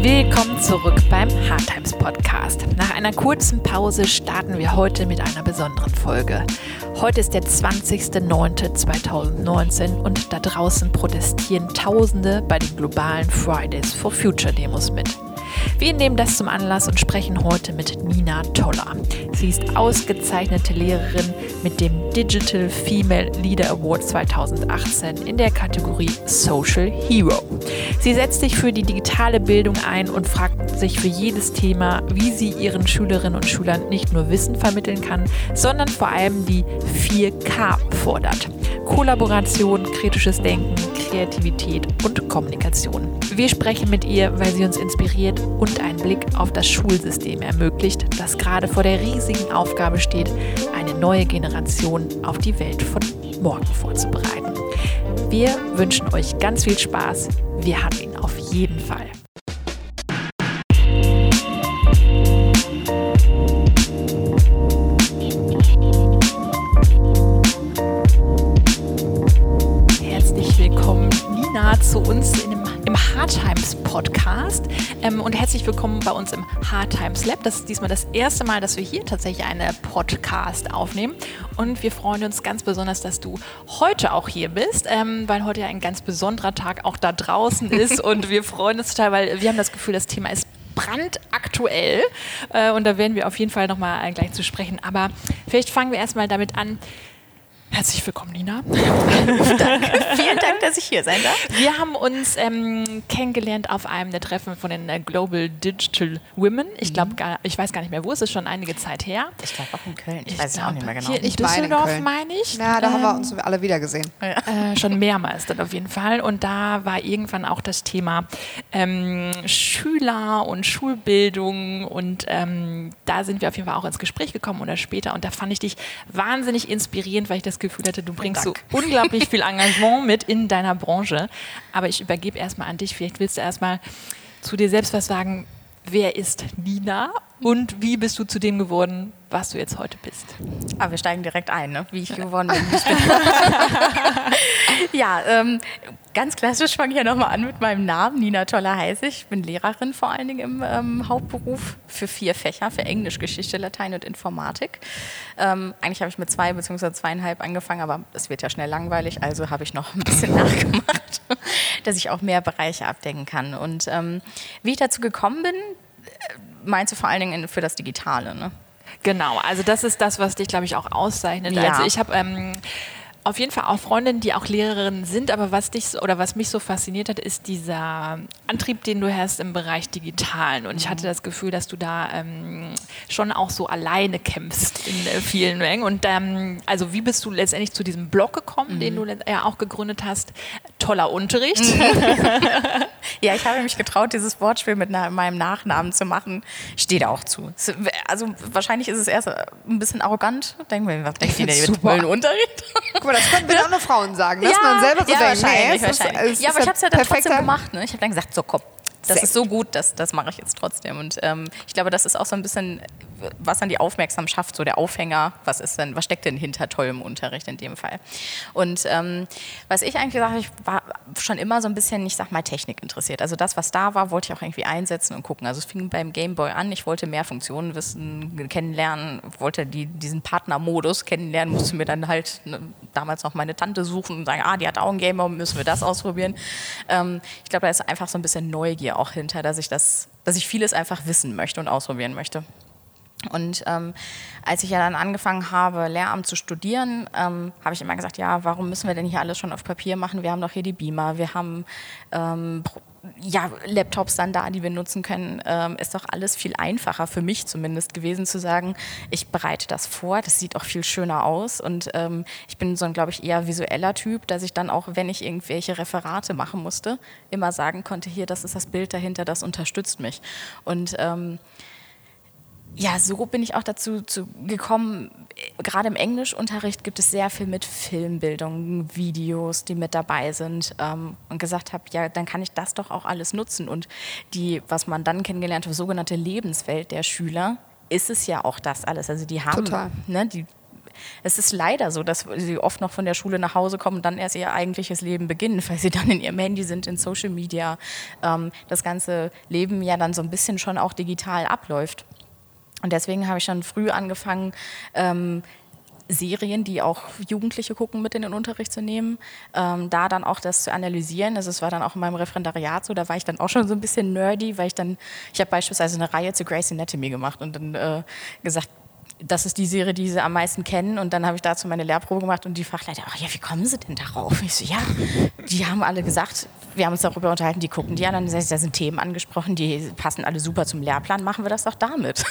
Willkommen zurück beim Hard Times Podcast. Nach einer kurzen Pause starten wir heute mit einer besonderen Folge. Heute ist der 20.09.2019 und da draußen protestieren Tausende bei den globalen Fridays for Future Demos mit. Wir nehmen das zum Anlass und sprechen heute mit Nina Toller. Sie ist ausgezeichnete Lehrerin mit dem Digital Female Leader Award 2018 in der Kategorie Social Hero. Sie setzt sich für die digitale Bildung ein und fragt sich für jedes Thema, wie sie ihren Schülerinnen und Schülern nicht nur Wissen vermitteln kann, sondern vor allem die 4K fordert. Kollaboration, kritisches Denken, Kreativität und Kommunikation. Wir sprechen mit ihr, weil sie uns inspiriert und einen Blick auf das Schulsystem ermöglicht, das gerade vor der riesigen Aufgabe steht, eine neue Generation auf die Welt von morgen vorzubereiten. Wir wünschen euch ganz viel Spaß. Wir haben ihn auf jeden Fall. Podcast. Ähm, und herzlich willkommen bei uns im Hard Times Lab. Das ist diesmal das erste Mal, dass wir hier tatsächlich einen Podcast aufnehmen. Und wir freuen uns ganz besonders, dass du heute auch hier bist, ähm, weil heute ja ein ganz besonderer Tag auch da draußen ist. Und wir freuen uns total, weil wir haben das Gefühl, das Thema ist brandaktuell. Äh, und da werden wir auf jeden Fall nochmal gleich zu sprechen. Aber vielleicht fangen wir erstmal damit an, Herzlich willkommen, Nina. Danke. Vielen Dank, dass ich hier sein darf. Wir haben uns ähm, kennengelernt auf einem der Treffen von den äh, Global Digital Women. Ich glaube, mhm. ich weiß gar nicht mehr, wo es ist schon einige Zeit her. Ich glaube auch in Köln. Ich, ich weiß es auch nicht mehr genau. Hier in Düsseldorf, meine ich. Ja, da ähm, haben wir ähm, uns alle wieder gesehen. Äh, schon mehrmals dann auf jeden Fall. Und da war irgendwann auch das Thema ähm, Schüler und Schulbildung. Und ähm, da sind wir auf jeden Fall auch ins Gespräch gekommen oder später. Und da fand ich dich wahnsinnig inspirierend, weil ich das Gefühl hatte, du bringst Dank. so unglaublich viel Engagement mit in deiner Branche. Aber ich übergebe erstmal an dich. Vielleicht willst du erstmal zu dir selbst was sagen. Wer ist Nina und wie bist du zu dem geworden, was du jetzt heute bist? Ah, wir steigen direkt ein, ne? wie ich geworden bin. ja, ähm, ganz klassisch fange ich ja nochmal an mit meinem Namen. Nina Toller heiße ich. Ich bin Lehrerin vor allen Dingen im ähm, Hauptberuf für vier Fächer, für Englisch, Geschichte, Latein und Informatik. Ähm, eigentlich habe ich mit zwei bzw. zweieinhalb angefangen, aber es wird ja schnell langweilig, also habe ich noch ein bisschen nachgemacht, dass ich auch mehr Bereiche abdecken kann. Und ähm, wie ich dazu gekommen bin, meinst du vor allen Dingen für das Digitale, ne? Genau, also das ist das, was dich, glaube ich, auch auszeichnet. Ja. Also ich habe ähm, auf jeden Fall auch Freundinnen, die auch Lehrerinnen sind, aber was dich oder was mich so fasziniert hat, ist dieser Antrieb, den du hast im Bereich Digitalen. Und ich hatte mhm. das Gefühl, dass du da ähm, schon auch so alleine kämpfst in äh, vielen Mengen. Und ähm, also wie bist du letztendlich zu diesem Blog gekommen, mhm. den du ja auch gegründet hast? Toller Unterricht. ja, ich habe mich getraut, dieses Wortspiel mit meinem Nachnamen zu machen. Steht auch zu. Also wahrscheinlich ist es erst ein bisschen arrogant. Denken wir, was denkt ihr denn mit tollen Unterricht? Mal, das können wir andere Frauen sagen, dass ja, man selber so ja, denkt. Nee, wahrscheinlich. Ist, ja, aber ich habe es ja dann trotzdem gemacht. Ne? Ich habe dann gesagt, so komm, das ist so gut, das, das mache ich jetzt trotzdem. Und ähm, ich glaube, das ist auch so ein bisschen, was dann die Aufmerksamkeit schafft, so der Aufhänger, was ist denn, was steckt denn hinter tollem Unterricht in dem Fall? Und ähm, was ich eigentlich habe, ich war schon immer so ein bisschen, ich sag mal, Technik interessiert. Also das, was da war, wollte ich auch irgendwie einsetzen und gucken. Also es fing beim Gameboy an, ich wollte mehr Funktionen wissen, kennenlernen, wollte die, diesen Partnermodus kennenlernen, musste mir dann halt ne, damals noch meine Tante suchen und sagen, ah, die hat auch einen Gameboy, müssen wir das ausprobieren. Ähm, ich glaube, da ist einfach so ein bisschen Neugier auch hinter, dass ich das, dass ich vieles einfach wissen möchte und ausprobieren möchte. Und ähm, als ich ja dann angefangen habe, Lehramt zu studieren, ähm, habe ich immer gesagt, ja, warum müssen wir denn hier alles schon auf Papier machen? Wir haben doch hier die Beamer, wir haben ähm, ja, Laptops dann da, die wir nutzen können, ähm, ist doch alles viel einfacher für mich zumindest gewesen zu sagen, ich bereite das vor, das sieht auch viel schöner aus und ähm, ich bin so ein, glaube ich, eher visueller Typ, dass ich dann auch, wenn ich irgendwelche Referate machen musste, immer sagen konnte, hier, das ist das Bild dahinter, das unterstützt mich. Und ähm, ja, so bin ich auch dazu gekommen. Gerade im Englischunterricht gibt es sehr viel mit Filmbildung, Videos, die mit dabei sind ähm, und gesagt habe, ja, dann kann ich das doch auch alles nutzen. Und die, was man dann kennengelernt hat, sogenannte Lebenswelt der Schüler, ist es ja auch das alles. Also die haben, ne, die es ist leider so, dass sie oft noch von der Schule nach Hause kommen und dann erst ihr eigentliches Leben beginnen, weil sie dann in ihrem Handy sind, in Social Media, ähm, das ganze Leben ja dann so ein bisschen schon auch digital abläuft. Und deswegen habe ich schon früh angefangen, ähm, Serien, die auch Jugendliche gucken, mit in den Unterricht zu nehmen, ähm, da dann auch das zu analysieren. Also es war dann auch in meinem Referendariat so, da war ich dann auch schon so ein bisschen nerdy, weil ich dann, ich habe beispielsweise eine Reihe zu Grace Anatomy gemacht und dann äh, gesagt, das ist die Serie, die sie am meisten kennen. Und dann habe ich dazu meine Lehrprobe gemacht und die Fachleiter, ach ja, wie kommen sie denn darauf? Ich so, ja, die haben alle gesagt, wir haben uns darüber unterhalten, die gucken die an, dann da sind Themen angesprochen, die passen alle super zum Lehrplan, machen wir das doch damit.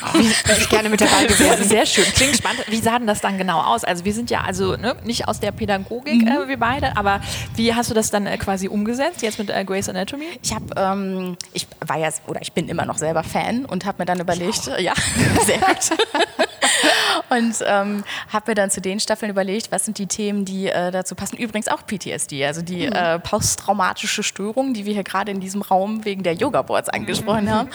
Wäre ich gerne mit dabei gewesen. Sehr schön, klingt spannend. Wie sah denn das dann genau aus? Also wir sind ja also ne, nicht aus der Pädagogik, mhm. äh, wir beide, aber wie hast du das dann äh, quasi umgesetzt, jetzt mit äh, Grey's Anatomy? Ich habe, ähm, ich war ja, oder ich bin immer noch selber Fan und habe mir dann überlegt, ja, sehr gut. und ähm, habe mir dann zu den Staffeln überlegt, was sind die Themen, die äh, dazu passen. Übrigens auch PTSD, also die mhm. äh, posttraumatische Störung, die wir hier gerade in diesem Raum wegen der Yoga-Boards angesprochen mhm. haben,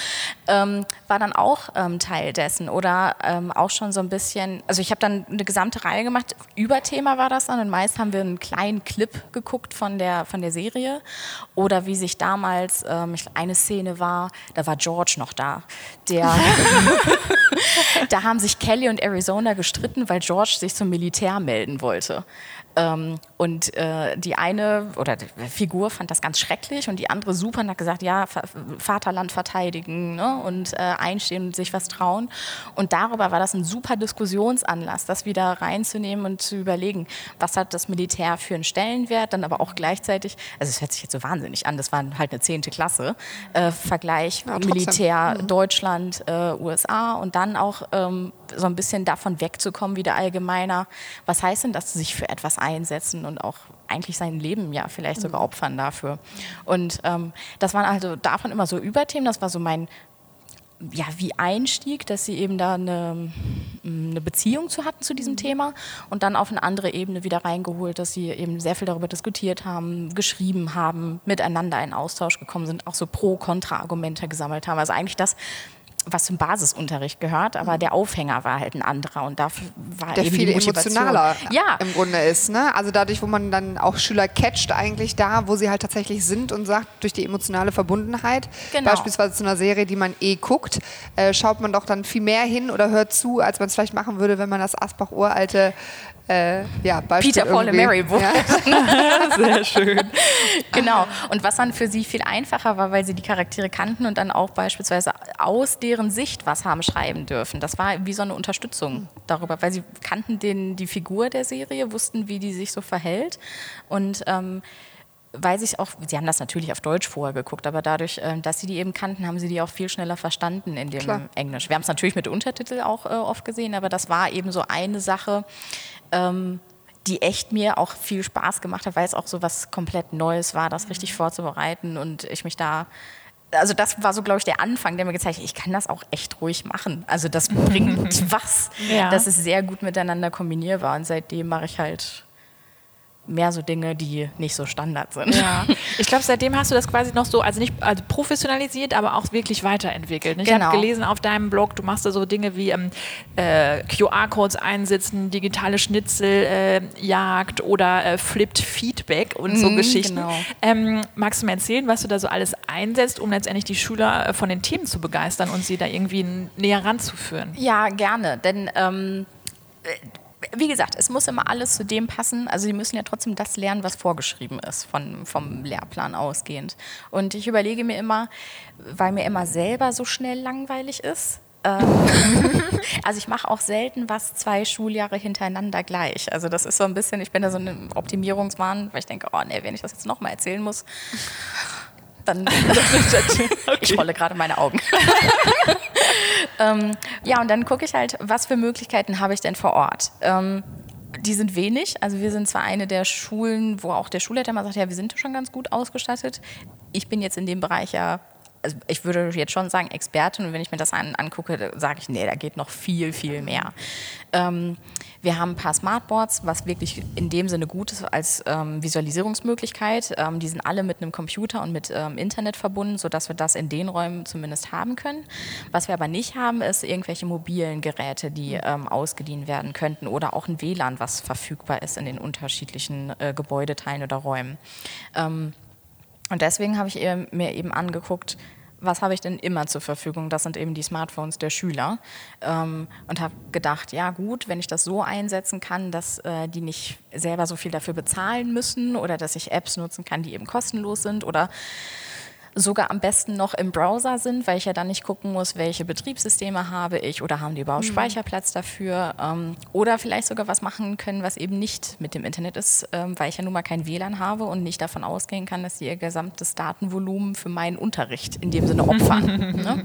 ähm, war dann auch ähm, Teil dessen. Oder ähm, auch schon so ein bisschen, also ich habe dann eine gesamte Reihe gemacht, Überthema war das dann und meist haben wir einen kleinen Clip geguckt von der, von der Serie. Oder wie sich damals, ähm, eine Szene war, da war George noch da, der, da haben sich Kelly und Arizona gestritten, weil George sich zum Militär melden wollte. Ähm, und äh, die eine oder die Figur fand das ganz schrecklich und die andere super und hat gesagt, ja, Vaterland verteidigen ne? und äh, einstehen und sich was trauen. Und darüber war das ein super Diskussionsanlass, das wieder reinzunehmen und zu überlegen, was hat das Militär für einen Stellenwert, dann aber auch gleichzeitig, also es hört sich jetzt so wahnsinnig an, das war halt eine zehnte Klasse, äh, Vergleich ja, Militär mhm. Deutschland, äh, USA und dann auch ähm, so ein bisschen davon wegzukommen, wieder allgemeiner, was heißt denn das, sich für etwas einsetzen und auch eigentlich sein Leben ja vielleicht sogar mhm. opfern dafür. Und ähm, das waren also davon immer so Überthemen, das war so mein ja, wie Einstieg, dass sie eben da eine, eine, Beziehung zu hatten zu diesem mhm. Thema und dann auf eine andere Ebene wieder reingeholt, dass sie eben sehr viel darüber diskutiert haben, geschrieben haben, miteinander in Austausch gekommen sind, auch so Pro-Kontra-Argumente gesammelt haben. Also eigentlich das, was zum Basisunterricht gehört, aber der Aufhänger war halt ein anderer und dafür war der eben viel emotionaler ja. im Grunde ist. Ne? Also dadurch, wo man dann auch Schüler catcht eigentlich da, wo sie halt tatsächlich sind und sagt, durch die emotionale Verbundenheit, genau. beispielsweise zu einer Serie, die man eh guckt, äh, schaut man doch dann viel mehr hin oder hört zu, als man es vielleicht machen würde, wenn man das Asbach-uralte äh, ja, Peter, Paul und Mary Buch. Ja. Sehr schön. Genau. Und was dann für sie viel einfacher war, weil sie die Charaktere kannten und dann auch beispielsweise aus deren Sicht was haben schreiben dürfen. Das war wie so eine Unterstützung darüber, weil sie kannten den, die Figur der Serie, wussten, wie die sich so verhält. Und ähm, weil sich auch, sie haben das natürlich auf Deutsch vorher geguckt, aber dadurch, ähm, dass sie die eben kannten, haben sie die auch viel schneller verstanden in dem Klar. Englisch. Wir haben es natürlich mit Untertitel auch äh, oft gesehen, aber das war eben so eine Sache, ähm, die echt mir auch viel Spaß gemacht hat, weil es auch so was komplett Neues war, das richtig mhm. vorzubereiten und ich mich da also das war so, glaube ich, der Anfang, der mir gezeigt hat, ich kann das auch echt ruhig machen. Also das bringt was. Ja. Das ist sehr gut miteinander kombinierbar und seitdem mache ich halt mehr so Dinge, die nicht so Standard sind. Ja. Ich glaube, seitdem hast du das quasi noch so, also nicht also professionalisiert, aber auch wirklich weiterentwickelt. Ich genau. habe gelesen auf deinem Blog, du machst da so Dinge wie ähm, äh, QR-Codes einsetzen, digitale Schnitzeljagd äh, oder äh, Flipped Feedback und so mhm, Geschichten. Genau. Ähm, magst du mir erzählen, was du da so alles einsetzt, um letztendlich die Schüler äh, von den Themen zu begeistern und sie da irgendwie näher ranzuführen? Ja, gerne, denn ähm, wie gesagt, es muss immer alles zu dem passen. Also sie müssen ja trotzdem das lernen, was vorgeschrieben ist, von, vom Lehrplan ausgehend. Und ich überlege mir immer, weil mir immer selber so schnell langweilig ist, ähm, also ich mache auch selten was zwei Schuljahre hintereinander gleich. Also das ist so ein bisschen, ich bin da so ein Optimierungsmann, weil ich denke, oh nee, wenn ich das jetzt nochmal erzählen muss, dann ich rolle gerade meine Augen. Ähm, ja, und dann gucke ich halt, was für Möglichkeiten habe ich denn vor Ort. Ähm, die sind wenig. Also wir sind zwar eine der Schulen, wo auch der Schulleiter mal sagt, ja, wir sind schon ganz gut ausgestattet. Ich bin jetzt in dem Bereich ja also ich würde jetzt schon sagen Expertin und wenn ich mir das an, angucke, sage ich, nee, da geht noch viel, viel mehr. Ähm, wir haben ein paar Smartboards, was wirklich in dem Sinne gut ist als ähm, Visualisierungsmöglichkeit. Ähm, die sind alle mit einem Computer und mit ähm, Internet verbunden, sodass wir das in den Räumen zumindest haben können. Was wir aber nicht haben, ist irgendwelche mobilen Geräte, die ähm, ausgeliehen werden könnten oder auch ein WLAN, was verfügbar ist in den unterschiedlichen äh, Gebäudeteilen oder Räumen. Ähm, und deswegen habe ich mir eben angeguckt, was habe ich denn immer zur Verfügung? Das sind eben die Smartphones der Schüler. Ähm, und habe gedacht, ja gut, wenn ich das so einsetzen kann, dass äh, die nicht selber so viel dafür bezahlen müssen oder dass ich Apps nutzen kann, die eben kostenlos sind oder sogar am besten noch im Browser sind, weil ich ja dann nicht gucken muss, welche Betriebssysteme habe ich oder haben die überhaupt mhm. Speicherplatz dafür ähm, oder vielleicht sogar was machen können, was eben nicht mit dem Internet ist, ähm, weil ich ja nun mal kein WLAN habe und nicht davon ausgehen kann, dass sie ihr gesamtes Datenvolumen für meinen Unterricht in dem Sinne opfern. ne?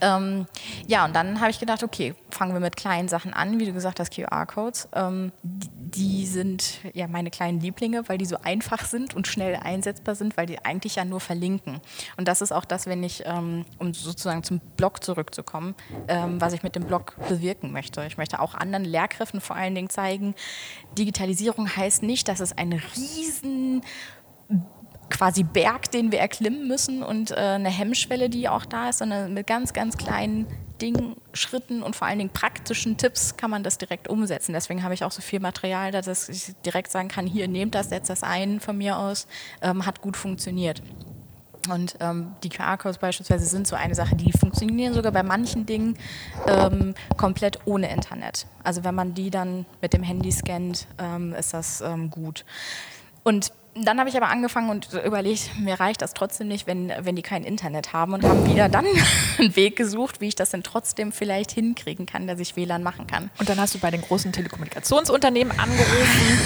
Ähm, ja, und dann habe ich gedacht, okay, fangen wir mit kleinen Sachen an, wie du gesagt hast, QR-Codes. Ähm, die, sind ja meine kleinen Lieblinge, weil die so einfach sind und schnell einsetzbar sind, weil die eigentlich ja nur verlinken. Und das ist auch das, wenn ich, ähm, um sozusagen zum Blog zurückzukommen, ähm, was ich mit dem Blog bewirken möchte. Ich möchte auch anderen Lehrkräften vor allen Dingen zeigen, Digitalisierung heißt nicht, dass es ein riesen quasi Berg, den wir erklimmen müssen und äh, eine Hemmschwelle, die auch da ist, sondern mit ganz, ganz kleinen Dingen, Schritten und vor allen Dingen praktischen Tipps kann man das direkt umsetzen. Deswegen habe ich auch so viel Material, dass ich direkt sagen kann, hier nehmt das, setzt das ein von mir aus, ähm, hat gut funktioniert. Und ähm, die QR-Codes beispielsweise sind so eine Sache, die funktionieren sogar bei manchen Dingen ähm, komplett ohne Internet. Also wenn man die dann mit dem Handy scannt, ähm, ist das ähm, gut. Und dann habe ich aber angefangen und überlegt, mir reicht das trotzdem nicht, wenn, wenn die kein Internet haben und haben wieder dann einen Weg gesucht, wie ich das denn trotzdem vielleicht hinkriegen kann, dass ich WLAN machen kann. Und dann hast du bei den großen Telekommunikationsunternehmen angerufen.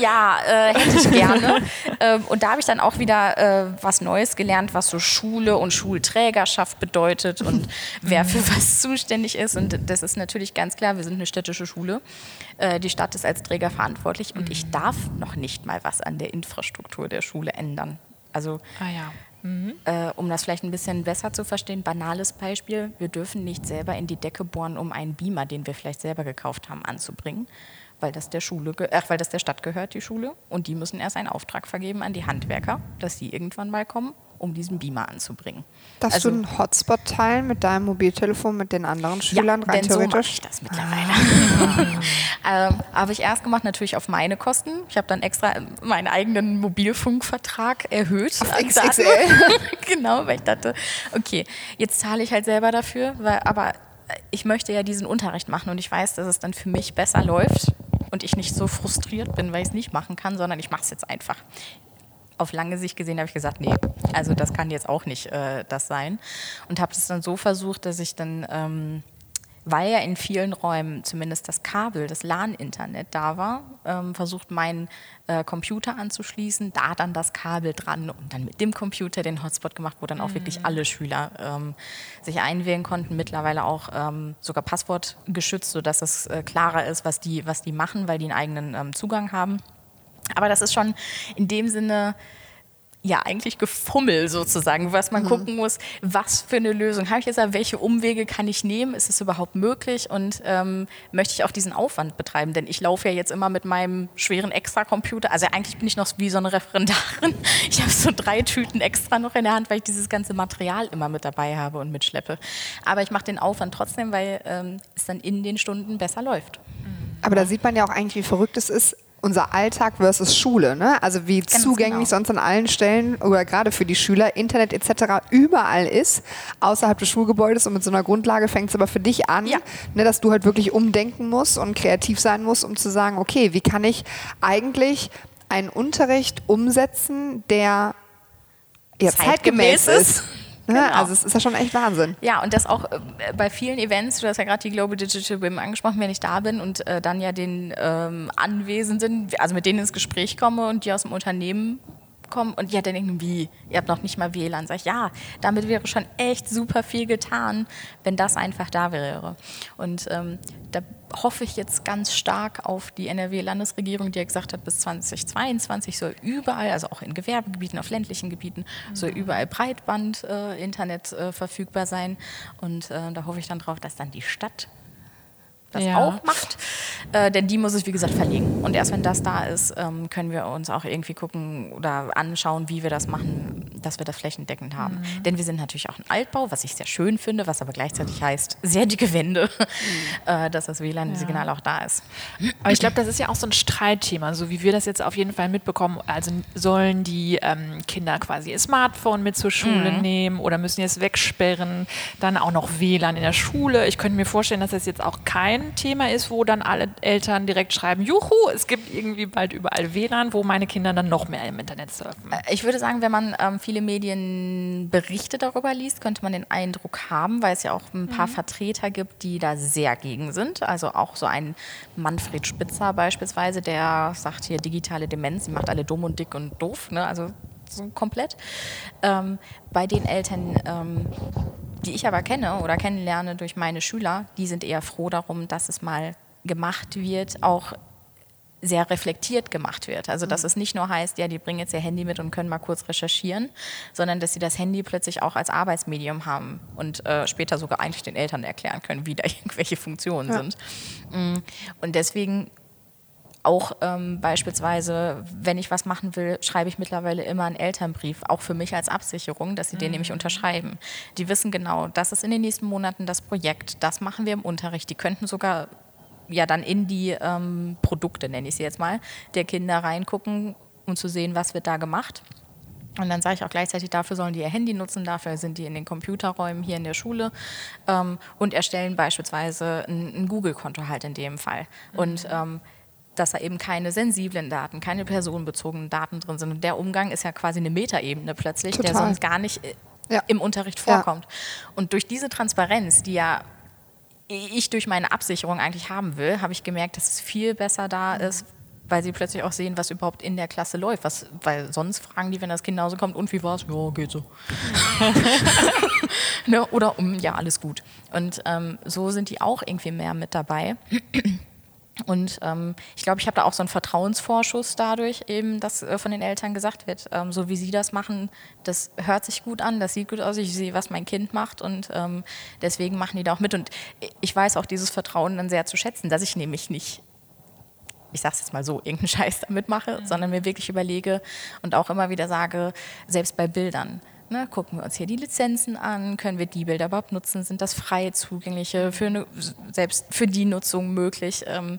ja, äh, hätte ich gerne. Ähm, und da habe ich dann auch wieder äh, was Neues gelernt, was so Schule und Schulträgerschaft bedeutet und wer für was zuständig ist. Und das ist natürlich ganz klar, wir sind eine städtische Schule. Äh, die Stadt ist als Träger verantwortlich und ich darf noch nicht mal was an der Infrastruktur der Schule ändern. Also ah, ja. Mhm. Äh, um das vielleicht ein bisschen besser zu verstehen, banales Beispiel, wir dürfen nicht selber in die Decke bohren, um einen Beamer, den wir vielleicht selber gekauft haben, anzubringen, weil das der Schule, ach, weil das der Stadt gehört, die Schule, und die müssen erst einen Auftrag vergeben an die Handwerker, dass sie irgendwann mal kommen um diesen Beamer anzubringen. Darfst also, du einen Hotspot teilen mit deinem Mobiltelefon mit den anderen Schülern ja, rein denn theoretisch? So ich das mittlerweile. Ah. ähm, habe ich erst gemacht, natürlich auf meine Kosten. Ich habe dann extra meinen eigenen Mobilfunkvertrag erhöht. Auf XXL. genau, weil ich dachte, okay, jetzt zahle ich halt selber dafür, weil, aber ich möchte ja diesen Unterricht machen und ich weiß, dass es dann für mich besser läuft und ich nicht so frustriert bin, weil ich es nicht machen kann, sondern ich mache es jetzt einfach auf lange Sicht gesehen habe ich gesagt, nee, also das kann jetzt auch nicht äh, das sein. Und habe es dann so versucht, dass ich dann, ähm, weil ja in vielen Räumen zumindest das Kabel, das LAN-Internet da war, ähm, versucht, meinen äh, Computer anzuschließen, da dann das Kabel dran und dann mit dem Computer den Hotspot gemacht, wo dann auch mhm. wirklich alle Schüler ähm, sich einwählen konnten. Mittlerweile auch ähm, sogar Passwort geschützt, sodass es äh, klarer ist, was die, was die machen, weil die einen eigenen ähm, Zugang haben. Aber das ist schon in dem Sinne ja eigentlich Gefummel sozusagen, was man mhm. gucken muss, was für eine Lösung habe ich jetzt, welche Umwege kann ich nehmen, ist es überhaupt möglich und ähm, möchte ich auch diesen Aufwand betreiben, denn ich laufe ja jetzt immer mit meinem schweren Extra-Computer, also eigentlich bin ich noch wie so eine Referendarin, ich habe so drei Tüten extra noch in der Hand, weil ich dieses ganze Material immer mit dabei habe und mitschleppe, aber ich mache den Aufwand trotzdem, weil ähm, es dann in den Stunden besser läuft. Aber da sieht man ja auch eigentlich, wie verrückt es ist, unser Alltag versus Schule. Ne? Also wie Ganz zugänglich genau. sonst an allen Stellen oder gerade für die Schüler Internet etc. überall ist, außerhalb des Schulgebäudes. Und mit so einer Grundlage fängt es aber für dich an, ja. ne, dass du halt wirklich umdenken musst und kreativ sein musst, um zu sagen, okay, wie kann ich eigentlich einen Unterricht umsetzen, der ja, zeitgemäß, zeitgemäß ist. Genau. Also es ist ja schon echt Wahnsinn. Ja, und das auch äh, bei vielen Events, du hast ja gerade die Global Digital Women angesprochen, wenn ich da bin und äh, dann ja den ähm, Anwesenden, also mit denen ins Gespräch komme und die aus dem Unternehmen bekommen und ja, dann irgendwie, ihr habt noch nicht mal WLAN. Sag ich, ja, damit wäre schon echt super viel getan, wenn das einfach da wäre. Und ähm, da hoffe ich jetzt ganz stark auf die NRW-Landesregierung, die ja gesagt hat, bis 2022 soll überall, also auch in Gewerbegebieten, auf ländlichen Gebieten, mhm. soll überall Breitband-Internet äh, äh, verfügbar sein. Und äh, da hoffe ich dann drauf, dass dann die Stadt das ja. auch macht. Äh, denn die muss es, wie gesagt, verlegen. Und erst wenn das da ist, ähm, können wir uns auch irgendwie gucken oder anschauen, wie wir das machen, dass wir das flächendeckend haben. Mhm. Denn wir sind natürlich auch ein Altbau, was ich sehr schön finde, was aber gleichzeitig heißt, sehr dicke Wände, mhm. äh, dass das WLAN-Signal ja. auch da ist. Aber ich glaube, das ist ja auch so ein Streitthema, so wie wir das jetzt auf jeden Fall mitbekommen. Also sollen die ähm, Kinder quasi ihr Smartphone mit zur Schule mhm. nehmen oder müssen sie es wegsperren? Dann auch noch WLAN in der Schule. Ich könnte mir vorstellen, dass das jetzt auch kein Thema ist, wo dann alle Eltern direkt schreiben, juhu, es gibt irgendwie bald überall WLAN, wo meine Kinder dann noch mehr im Internet surfen. Äh, ich würde sagen, wenn man ähm, viele Medienberichte darüber liest, könnte man den Eindruck haben, weil es ja auch ein paar mhm. Vertreter gibt, die da sehr gegen sind. Also auch so ein Manfred Spitzer beispielsweise, der sagt hier digitale Demenz, macht alle dumm und dick und doof. Ne? Also so komplett. Ähm, bei den Eltern, ähm, die ich aber kenne oder kennenlerne durch meine Schüler, die sind eher froh darum, dass es mal gemacht wird, auch sehr reflektiert gemacht wird. Also dass mhm. es nicht nur heißt, ja, die bringen jetzt ihr Handy mit und können mal kurz recherchieren, sondern dass sie das Handy plötzlich auch als Arbeitsmedium haben und äh, später sogar eigentlich den Eltern erklären können, wie da irgendwelche Funktionen ja. sind. Mm. Und deswegen auch ähm, beispielsweise, wenn ich was machen will, schreibe ich mittlerweile immer einen Elternbrief, auch für mich als Absicherung, dass sie mhm. den nämlich unterschreiben. Die wissen genau, das ist in den nächsten Monaten das Projekt, das machen wir im Unterricht. Die könnten sogar ja dann in die ähm, Produkte, nenne ich sie jetzt mal, der Kinder reingucken, um zu sehen, was wird da gemacht. Und dann sage ich auch gleichzeitig, dafür sollen die ihr Handy nutzen, dafür sind die in den Computerräumen hier in der Schule ähm, und erstellen beispielsweise ein, ein Google-Konto halt in dem Fall. Mhm. Und ähm, dass da eben keine sensiblen Daten, keine personenbezogenen Daten drin sind. Und der Umgang ist ja quasi eine Metaebene plötzlich, Total. der sonst gar nicht äh, ja. im Unterricht vorkommt. Ja. Und durch diese Transparenz, die ja ich durch meine Absicherung eigentlich haben will, habe ich gemerkt, dass es viel besser da ist, weil sie plötzlich auch sehen, was überhaupt in der Klasse läuft. Was, weil sonst fragen die, wenn das Kind nach Hause kommt, und wie war es? Ja, geht so. ne? Oder um, ja, alles gut. Und ähm, so sind die auch irgendwie mehr mit dabei. Und ähm, ich glaube, ich habe da auch so einen Vertrauensvorschuss dadurch, eben, dass äh, von den Eltern gesagt wird, ähm, so wie sie das machen, das hört sich gut an, das sieht gut aus, ich sehe, was mein Kind macht und ähm, deswegen machen die da auch mit. Und ich weiß auch dieses Vertrauen dann sehr zu schätzen, dass ich nämlich nicht ich sage es jetzt mal so, irgendeinen Scheiß damit mache, mhm. sondern mir wirklich überlege und auch immer wieder sage, selbst bei Bildern, Ne, gucken wir uns hier die Lizenzen an, können wir die Bilder überhaupt nutzen, sind das frei zugängliche, für eine, selbst für die Nutzung möglich. Ähm,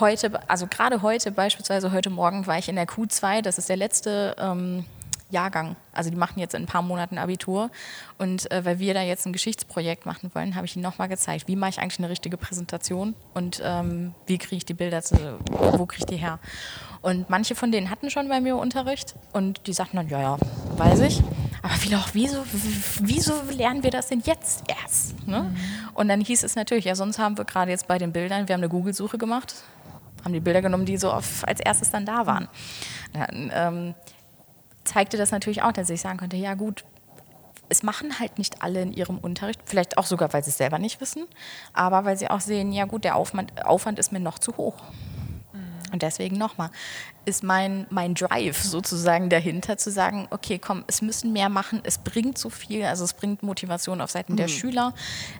heute, also gerade heute beispielsweise, heute Morgen war ich in der Q2, das ist der letzte ähm, Jahrgang. Also die machen jetzt in ein paar Monaten Abitur. Und äh, weil wir da jetzt ein Geschichtsprojekt machen wollen, habe ich ihnen nochmal gezeigt, wie mache ich eigentlich eine richtige Präsentation und ähm, wie kriege ich die Bilder, zu, wo kriege ich die her. Und manche von denen hatten schon bei mir Unterricht und die sagten dann, ja, ja, weiß ich. Aber viele auch, wieso, wieso lernen wir das denn jetzt erst? Ne? Mhm. Und dann hieß es natürlich, ja, sonst haben wir gerade jetzt bei den Bildern, wir haben eine Google-Suche gemacht, haben die Bilder genommen, die so auf, als erstes dann da waren. Dann ähm, zeigte das natürlich auch, dass ich sagen konnte, ja gut, es machen halt nicht alle in ihrem Unterricht, vielleicht auch sogar, weil sie es selber nicht wissen, aber weil sie auch sehen, ja gut, der Aufwand, Aufwand ist mir noch zu hoch. Mhm. Und deswegen nochmal, ist mein, mein Drive sozusagen dahinter, zu sagen, okay, komm, es müssen mehr machen, es bringt so viel, also es bringt Motivation auf Seiten mhm. der Schüler,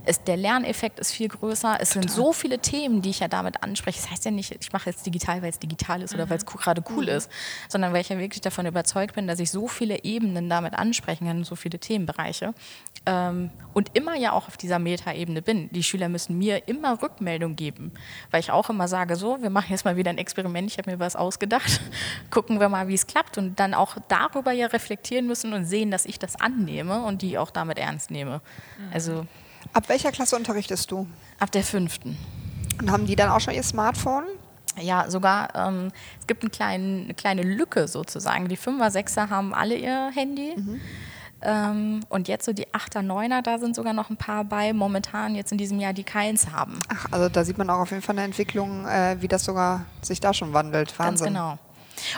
es, der Lerneffekt ist viel größer, es Total. sind so viele Themen, die ich ja damit anspreche. Das heißt ja nicht, ich mache jetzt digital, weil es digital ist mhm. oder weil es gerade cool mhm. ist, sondern weil ich ja wirklich davon überzeugt bin, dass ich so viele Ebenen damit ansprechen kann, so viele Themenbereiche ähm, und immer ja auch auf dieser Metaebene bin. Die Schüler müssen mir immer Rückmeldung geben, weil ich auch immer sage, so, wir machen jetzt mal wieder ein Experiment, ich habe mir was ausgedacht gucken wir mal, wie es klappt und dann auch darüber ja reflektieren müssen und sehen, dass ich das annehme und die auch damit ernst nehme. Also Ab welcher Klasse unterrichtest du? Ab der fünften. Und haben die dann auch schon ihr Smartphone? Ja, sogar, ähm, es gibt eine kleine, eine kleine Lücke sozusagen. Die Fünfer, Sechser haben alle ihr Handy. Mhm. Ähm, und jetzt so die Achter, Neuner, da sind sogar noch ein paar bei, momentan jetzt in diesem Jahr, die keins haben. Ach, also da sieht man auch auf jeden Fall eine Entwicklung, äh, wie das sogar sich da schon wandelt. Wahnsinn. Ganz genau.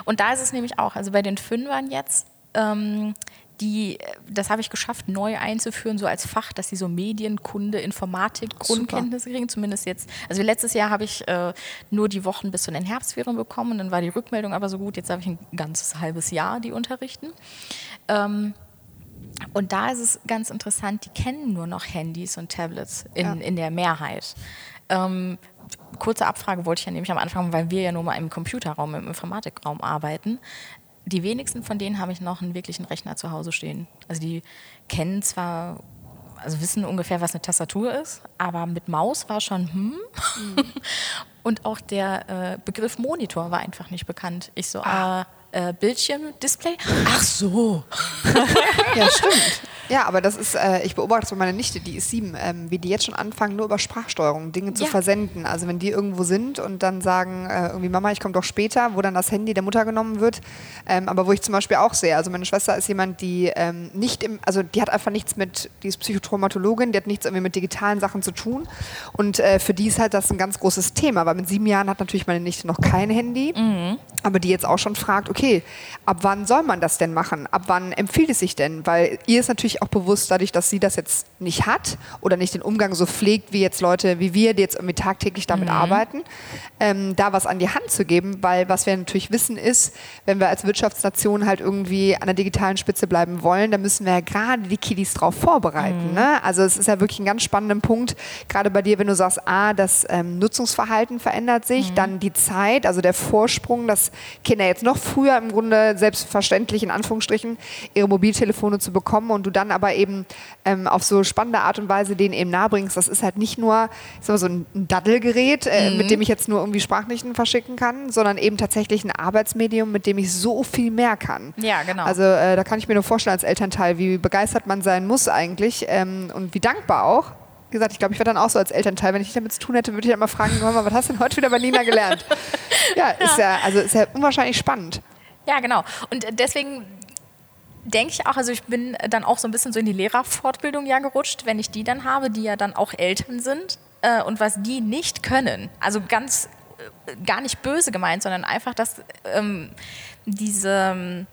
Und da ist es nämlich auch, also bei den Fünfern jetzt, ähm, die, das habe ich geschafft, neu einzuführen, so als Fach, dass sie so Medienkunde, Informatik, Grundkenntnisse kriegen, zumindest jetzt. Also letztes Jahr habe ich äh, nur die Wochen bis zu den Herbstferien bekommen dann war die Rückmeldung aber so gut, jetzt habe ich ein ganzes halbes Jahr die unterrichten. Ähm, und da ist es ganz interessant, die kennen nur noch Handys und Tablets in, ja. in der Mehrheit. Ähm, kurze Abfrage wollte ich ja nämlich am Anfang, weil wir ja nur mal im Computerraum, im Informatikraum arbeiten die wenigsten von denen habe ich noch einen wirklichen Rechner zu Hause stehen. Also die kennen zwar, also wissen ungefähr, was eine Tastatur ist, aber mit Maus war schon hm. Mhm. Und auch der äh, Begriff Monitor war einfach nicht bekannt. Ich so, ah, äh, Bildschirm, Display. Ach so. ja, stimmt. Ja, aber das ist, äh, ich beobachte so meine Nichte, die ist sieben, ähm, wie die jetzt schon anfangen, nur über Sprachsteuerung Dinge zu ja. versenden. Also wenn die irgendwo sind und dann sagen, äh, irgendwie Mama, ich komme doch später, wo dann das Handy der Mutter genommen wird. Ähm, aber wo ich zum Beispiel auch sehe, also meine Schwester ist jemand, die ähm, nicht im, also die hat einfach nichts mit, die ist Psychotraumatologin, die hat nichts irgendwie mit digitalen Sachen zu tun. Und äh, für die ist halt das ein ganz großes Thema, weil mit sieben Jahren hat natürlich meine Nichte noch kein Handy, mhm. aber die jetzt auch schon fragt, okay, ab wann soll man das denn machen? Ab wann empfiehlt es sich denn? Weil ihr ist natürlich auch bewusst, dadurch, dass sie das jetzt nicht hat oder nicht den Umgang so pflegt, wie jetzt Leute wie wir, die jetzt irgendwie tagtäglich damit mhm. arbeiten, ähm, da was an die Hand zu geben, weil was wir natürlich wissen ist, wenn wir als Wirtschaftsnation halt irgendwie an der digitalen Spitze bleiben wollen, dann müssen wir ja gerade die Kiddies darauf vorbereiten. Mhm. Ne? Also es ist ja wirklich ein ganz spannender Punkt, gerade bei dir, wenn du sagst, ah, das ähm, Nutzungsverhalten verändert sich, mhm. dann die Zeit, also der Vorsprung, dass Kinder jetzt noch früher im Grunde selbstverständlich in Anführungsstrichen ihre Mobiltelefone zu bekommen und du dann aber eben ähm, auf so spannende Art und Weise denen eben nahebringst. Das ist halt nicht nur so ein Daddelgerät, äh, mhm. mit dem ich jetzt nur irgendwie Sprachnachrichten verschicken kann, sondern eben tatsächlich ein Arbeitsmedium, mit dem ich so viel mehr kann. Ja, genau. Also äh, da kann ich mir nur vorstellen als Elternteil, wie begeistert man sein muss eigentlich ähm, und wie dankbar auch Wie gesagt, ich glaube, ich wäre dann auch so als Elternteil, wenn ich damit zu tun hätte, würde ich dann mal fragen, Mama, was hast du denn heute wieder bei Nina gelernt? ja, ist ja, also ist ja unwahrscheinlich spannend. Ja, genau. Und deswegen denke ich auch, also ich bin dann auch so ein bisschen so in die Lehrerfortbildung ja gerutscht, wenn ich die dann habe, die ja dann auch Eltern sind äh, und was die nicht können. Also ganz äh, gar nicht böse gemeint, sondern einfach, dass ähm, diese ähm,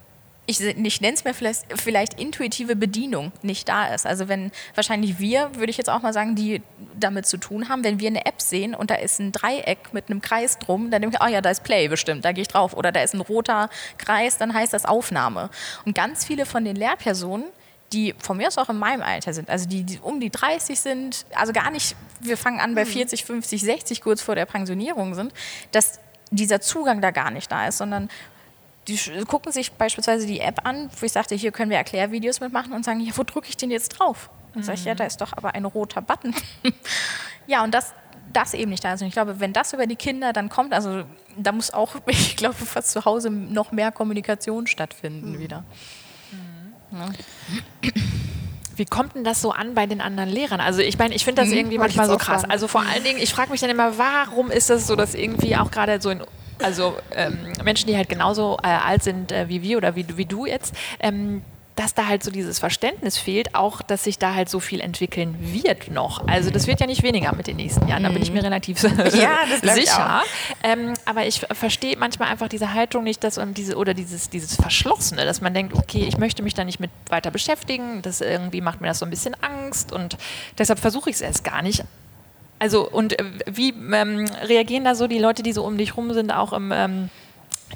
ich, ich nenne es mir vielleicht, vielleicht intuitive Bedienung nicht da ist. Also wenn wahrscheinlich wir, würde ich jetzt auch mal sagen, die damit zu tun haben, wenn wir eine App sehen und da ist ein Dreieck mit einem Kreis drum, dann denke ich, oh ja, da ist Play bestimmt, da gehe ich drauf. Oder da ist ein roter Kreis, dann heißt das Aufnahme. Und ganz viele von den Lehrpersonen, die von mir aus auch in meinem Alter sind, also die, die, um die 30 sind, also gar nicht, wir fangen an bei 40, 50, 60 kurz vor der Pensionierung sind, dass dieser Zugang da gar nicht da ist, sondern die gucken sich beispielsweise die App an, wo ich sagte, hier können wir Erklärvideos mitmachen und sagen, ja, wo drücke ich denn jetzt drauf? Dann sage ich, ja, da ist doch aber ein roter Button. ja, und das, das eben nicht da ist. Und ich glaube, wenn das über die Kinder dann kommt, also da muss auch, ich glaube, fast zu Hause noch mehr Kommunikation stattfinden mhm. wieder. Mhm. Ja. Wie kommt denn das so an bei den anderen Lehrern? Also ich meine, ich finde das mhm, irgendwie manchmal so krass. Also vor allen Dingen, ich frage mich dann immer, warum ist das so, dass irgendwie auch gerade so in also ähm, Menschen, die halt genauso äh, alt sind äh, wie wir oder wie, wie du jetzt, ähm, dass da halt so dieses Verständnis fehlt, auch dass sich da halt so viel entwickeln wird noch. Also das wird ja nicht weniger mit den nächsten Jahren, da bin ich mir relativ ja, sicher. Ähm, aber ich verstehe manchmal einfach diese Haltung nicht, dass um diese oder dieses, dieses Verschlossene, dass man denkt, okay, ich möchte mich da nicht mit weiter beschäftigen, das irgendwie macht mir das so ein bisschen Angst und deshalb versuche ich es erst gar nicht. Also und äh, wie ähm, reagieren da so die Leute, die so um dich rum sind, auch im, ähm,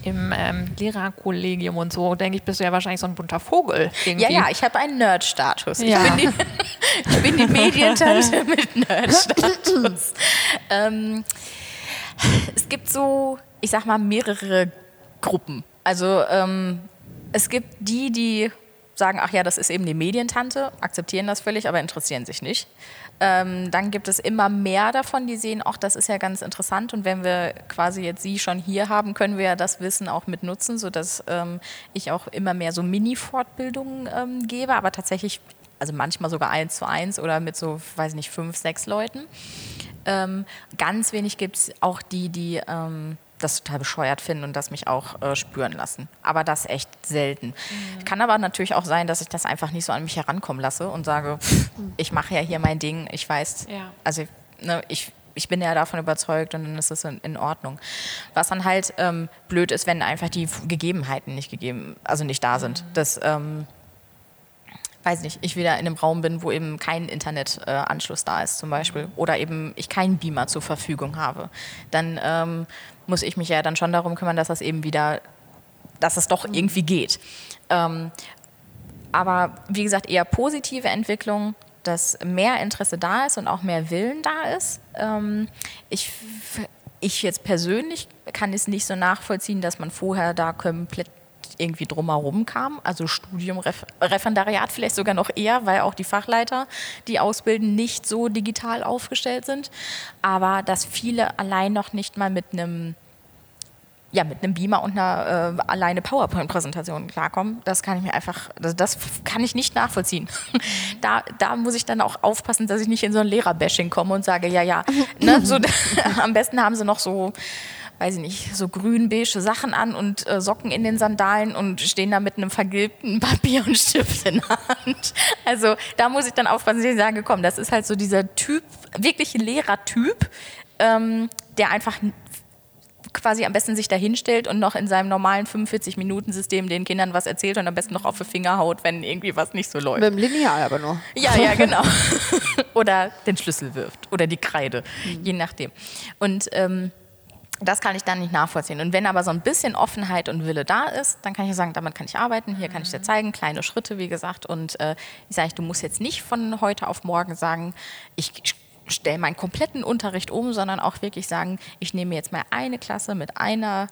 im ähm, Lehrerkollegium und so, denke ich, bist du ja wahrscheinlich so ein bunter Vogel. Irgendwie. Ja, ja, ich habe einen Nerd-Status. Ja. Ich, bin die, ich bin die Medientante mit Nerd-Status. ähm, es gibt so, ich sag mal, mehrere Gruppen. Also ähm, es gibt die, die sagen, ach ja, das ist eben die Medientante, akzeptieren das völlig, aber interessieren sich nicht. Ähm, dann gibt es immer mehr davon, die sehen, auch das ist ja ganz interessant und wenn wir quasi jetzt Sie schon hier haben, können wir ja das Wissen auch mit nutzen, sodass ähm, ich auch immer mehr so Mini-Fortbildungen ähm, gebe, aber tatsächlich, also manchmal sogar eins zu eins oder mit so, weiß nicht, fünf, sechs Leuten. Ähm, ganz wenig gibt es auch die, die ähm, das total bescheuert finden und das mich auch äh, spüren lassen. Aber das echt selten. Mhm. Kann aber natürlich auch sein, dass ich das einfach nicht so an mich herankommen lasse und sage, pff, ich mache ja hier mein Ding, ich weiß, ja. also ne, ich ich bin ja davon überzeugt und dann ist es in, in Ordnung. Was dann halt ähm, blöd ist, wenn einfach die Gegebenheiten nicht gegeben, also nicht da sind. Das, ähm, weiß nicht, ich wieder in einem Raum bin, wo eben kein Internetanschluss äh, da ist zum Beispiel oder eben ich keinen Beamer zur Verfügung habe, dann ähm, muss ich mich ja dann schon darum kümmern, dass das eben wieder, dass es doch irgendwie geht. Ähm, aber wie gesagt, eher positive Entwicklung, dass mehr Interesse da ist und auch mehr Willen da ist. Ähm, ich, ich jetzt persönlich kann es nicht so nachvollziehen, dass man vorher da komplett irgendwie drumherum kam. Also Studium, Ref Referendariat vielleicht sogar noch eher, weil auch die Fachleiter, die ausbilden, nicht so digital aufgestellt sind. Aber dass viele allein noch nicht mal mit einem ja, mit einem Beamer und einer äh, alleine PowerPoint-Präsentation klarkommen, das kann ich mir einfach, das, das kann ich nicht nachvollziehen. da, da muss ich dann auch aufpassen, dass ich nicht in so ein Lehrer-Bashing komme und sage, ja, ja, ne, so, am besten haben sie noch so weiß ich nicht, so grün-beige Sachen an und äh, Socken in den Sandalen und stehen da mit einem vergilbten Papier und Stift in der Hand. Also da muss ich dann aufpassen, dass ich sage, komm, das ist halt so dieser Typ, wirklich Lehrertyp, ähm, der einfach quasi am besten sich dahinstellt und noch in seinem normalen 45-Minuten-System den Kindern was erzählt und am besten noch auf die Finger haut, wenn irgendwie was nicht so läuft. Mit dem Lineal aber nur. Ja, ja, genau. oder den Schlüssel wirft oder die Kreide, mhm. je nachdem. Und ähm, das kann ich dann nicht nachvollziehen. Und wenn aber so ein bisschen Offenheit und Wille da ist, dann kann ich sagen, damit kann ich arbeiten, hier kann ich dir zeigen, kleine Schritte, wie gesagt. Und äh, ich sage, du musst jetzt nicht von heute auf morgen sagen, ich stelle meinen kompletten Unterricht um, sondern auch wirklich sagen, ich nehme jetzt mal eine Klasse mit einer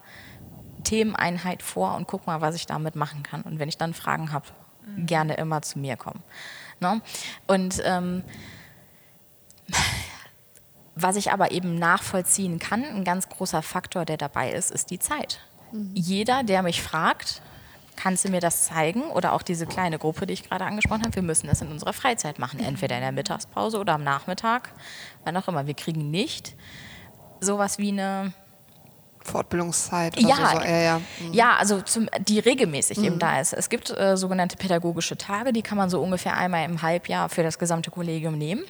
Themeneinheit vor und guck mal, was ich damit machen kann. Und wenn ich dann Fragen habe, mhm. gerne immer zu mir kommen. Ne? Und ähm, was ich aber eben nachvollziehen kann, ein ganz großer Faktor, der dabei ist, ist die Zeit. Mhm. Jeder, der mich fragt, kannst du mir das zeigen? Oder auch diese kleine Gruppe, die ich gerade angesprochen habe, wir müssen das in unserer Freizeit machen, entweder in der Mittagspause oder am Nachmittag, wann auch immer. Wir kriegen nicht sowas wie eine Fortbildungszeit oder ja, so. Ja, ja. Mhm. ja also zum, die regelmäßig mhm. eben da ist. Es gibt äh, sogenannte pädagogische Tage, die kann man so ungefähr einmal im Halbjahr für das gesamte Kollegium nehmen.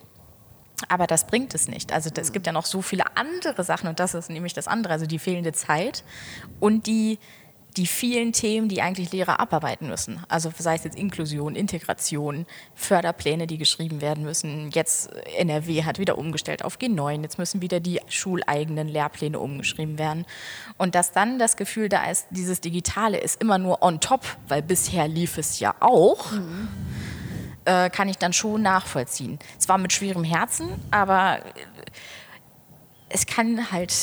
Aber das bringt es nicht. Also es gibt ja noch so viele andere Sachen und das ist nämlich das andere, also die fehlende Zeit und die, die vielen Themen, die eigentlich Lehrer abarbeiten müssen. Also sei es jetzt Inklusion, Integration, Förderpläne, die geschrieben werden müssen. Jetzt NRW hat wieder umgestellt auf G9. Jetzt müssen wieder die schuleigenen Lehrpläne umgeschrieben werden. Und dass dann das Gefühl da ist, dieses Digitale ist immer nur on top, weil bisher lief es ja auch. Mhm äh, kann ich dann schon nachvollziehen. Zwar mit schwerem Herzen, aber es kann halt,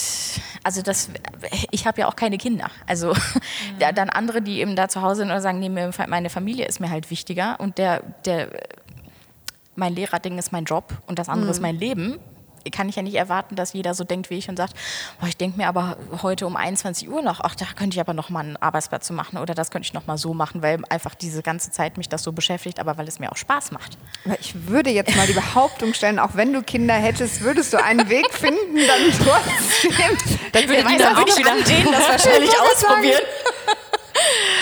also das, ich habe ja auch keine Kinder. Also mhm. dann andere, die eben da zu Hause sind oder sagen, nee, meine Familie ist mir halt wichtiger und der, der, mein Lehrerding ist mein Job und das andere mhm. ist mein Leben kann ich ja nicht erwarten, dass jeder so denkt wie ich und sagt, boah, ich denke mir aber heute um 21 Uhr noch, ach, da könnte ich aber noch mal einen Arbeitsplatz zu machen oder das könnte ich noch mal so machen, weil einfach diese ganze Zeit mich das so beschäftigt, aber weil es mir auch Spaß macht. Aber ich würde jetzt mal die Behauptung stellen, auch wenn du Kinder hättest, würdest du einen Weg finden, dann trotzdem. Dann würde, ich, dann würde ich wieder denen das wahrscheinlich ausprobieren.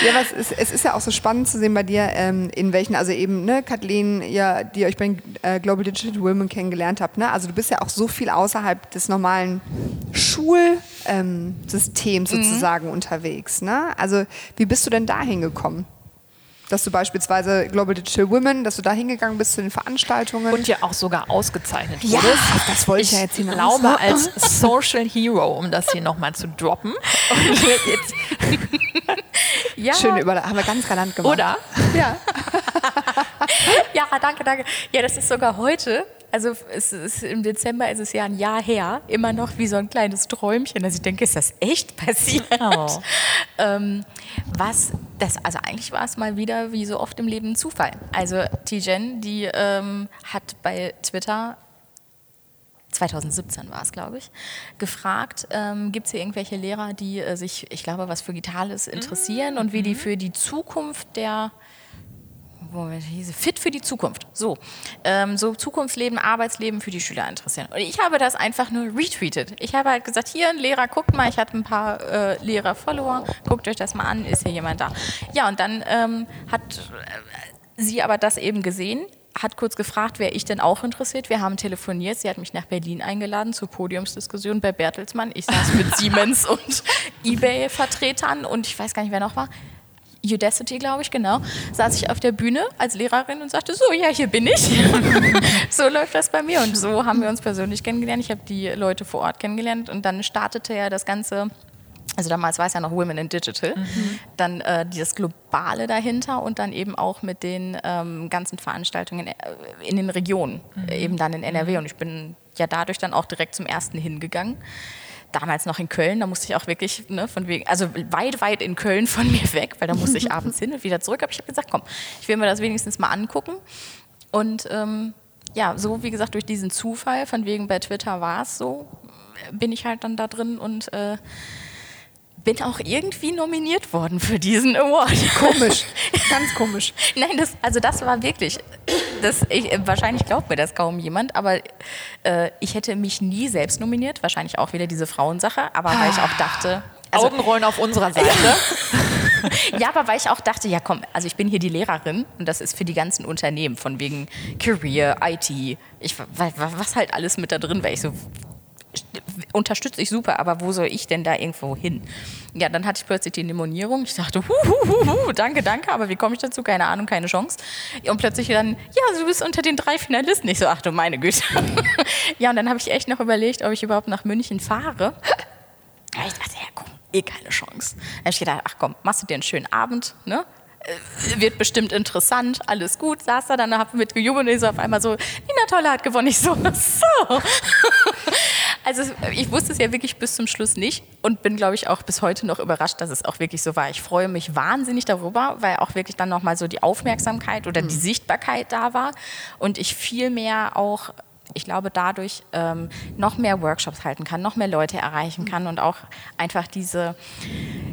Ja, was ist, es ist ja auch so spannend zu sehen bei dir, ähm, in welchen, also eben, ne, Kathleen, ja, die euch bei äh, Global Digital Women kennengelernt habt, ne? Also du bist ja auch so viel außerhalb des normalen Schulsystems ähm, mhm. sozusagen mhm. unterwegs, ne? Also wie bist du denn da hingekommen? dass du beispielsweise Global Digital Women, dass du da hingegangen bist zu den Veranstaltungen. Und ja auch sogar ausgezeichnet ja, wurdest. das wollte ich, ich ja jetzt hinaus. Ich glaube, als Social Hero, um das hier nochmal zu droppen. Und jetzt ja. Schön über, haben wir ganz galant gemacht. Oder? Ja. ja, danke, danke. Ja, das ist sogar heute. Also ist, im Dezember ist es ja ein Jahr her, immer noch wie so ein kleines Träumchen. Also ich denke, ist das echt passiert? Oh. ähm, was, das, also eigentlich war es mal wieder wie so oft im Leben ein Zufall. Also Tijen, die ähm, hat bei Twitter 2017 war es, glaube ich, gefragt, ähm, gibt es hier irgendwelche Lehrer, die äh, sich, ich glaube, was für Digitales interessieren mhm. und wie die mhm. für die Zukunft der Fit für die Zukunft. So, ähm, so Zukunftsleben, Arbeitsleben für die Schüler interessieren. Und ich habe das einfach nur retweetet. Ich habe halt gesagt, hier ein Lehrer, guckt mal, ich hatte ein paar äh, Lehrer-Follower, guckt euch das mal an, ist hier jemand da. Ja, und dann ähm, hat äh, sie aber das eben gesehen hat kurz gefragt, wer ich denn auch interessiert. Wir haben telefoniert. Sie hat mich nach Berlin eingeladen zur Podiumsdiskussion bei Bertelsmann. Ich saß mit Siemens und eBay-Vertretern und ich weiß gar nicht, wer noch war. Udacity, glaube ich, genau, saß ich auf der Bühne als Lehrerin und sagte, so, ja, hier bin ich. so läuft das bei mir. Und so haben wir uns persönlich kennengelernt. Ich habe die Leute vor Ort kennengelernt und dann startete ja das Ganze also damals war es ja noch Women in Digital, mhm. dann äh, dieses Globale dahinter und dann eben auch mit den ähm, ganzen Veranstaltungen in, äh, in den Regionen, mhm. eben dann in NRW. Mhm. Und ich bin ja dadurch dann auch direkt zum ersten hingegangen damals noch in Köln, da musste ich auch wirklich, ne, von wegen, also weit, weit in Köln von mir weg, weil da musste ich abends hin und wieder zurück. Aber ich habe gesagt, komm, ich will mir das wenigstens mal angucken. Und ähm, ja, so wie gesagt, durch diesen Zufall, von wegen bei Twitter war es so, bin ich halt dann da drin und äh, bin auch irgendwie nominiert worden für diesen Award. Komisch, ganz komisch. Nein, das, also das war wirklich, das, ich, wahrscheinlich glaubt mir das kaum jemand, aber äh, ich hätte mich nie selbst nominiert, wahrscheinlich auch wieder diese Frauensache, aber weil ich auch dachte... Also, Augenrollen auf unserer Seite. ja, aber weil ich auch dachte, ja komm, also ich bin hier die Lehrerin und das ist für die ganzen Unternehmen, von wegen Career, IT, ich, was halt alles mit da drin wäre. Ich so, unterstütze ich super, aber wo soll ich denn da irgendwo hin? Ja, dann hatte ich plötzlich die Limonierung. Ich dachte, hu, hu, hu, hu, danke, danke, aber wie komme ich dazu? Keine Ahnung, keine Chance. Und plötzlich dann, ja, du bist unter den drei Finalisten. Ich so, ach du meine Güte. ja, und dann habe ich echt noch überlegt, ob ich überhaupt nach München fahre. Ja, ich dachte, ja, komm, eh keine Chance. Dann habe ich gedacht, ach komm, machst du dir einen schönen Abend, ne? Äh, wird bestimmt interessant, alles gut, saß da dann, hab mit gejubelt und ich so auf einmal so, Nina Tolle hat gewonnen. Ich so, so. Also ich wusste es ja wirklich bis zum Schluss nicht und bin, glaube ich, auch bis heute noch überrascht, dass es auch wirklich so war. Ich freue mich wahnsinnig darüber, weil auch wirklich dann nochmal so die Aufmerksamkeit oder die mhm. Sichtbarkeit da war und ich viel mehr auch ich glaube, dadurch ähm, noch mehr Workshops halten kann, noch mehr Leute erreichen kann und auch einfach diese,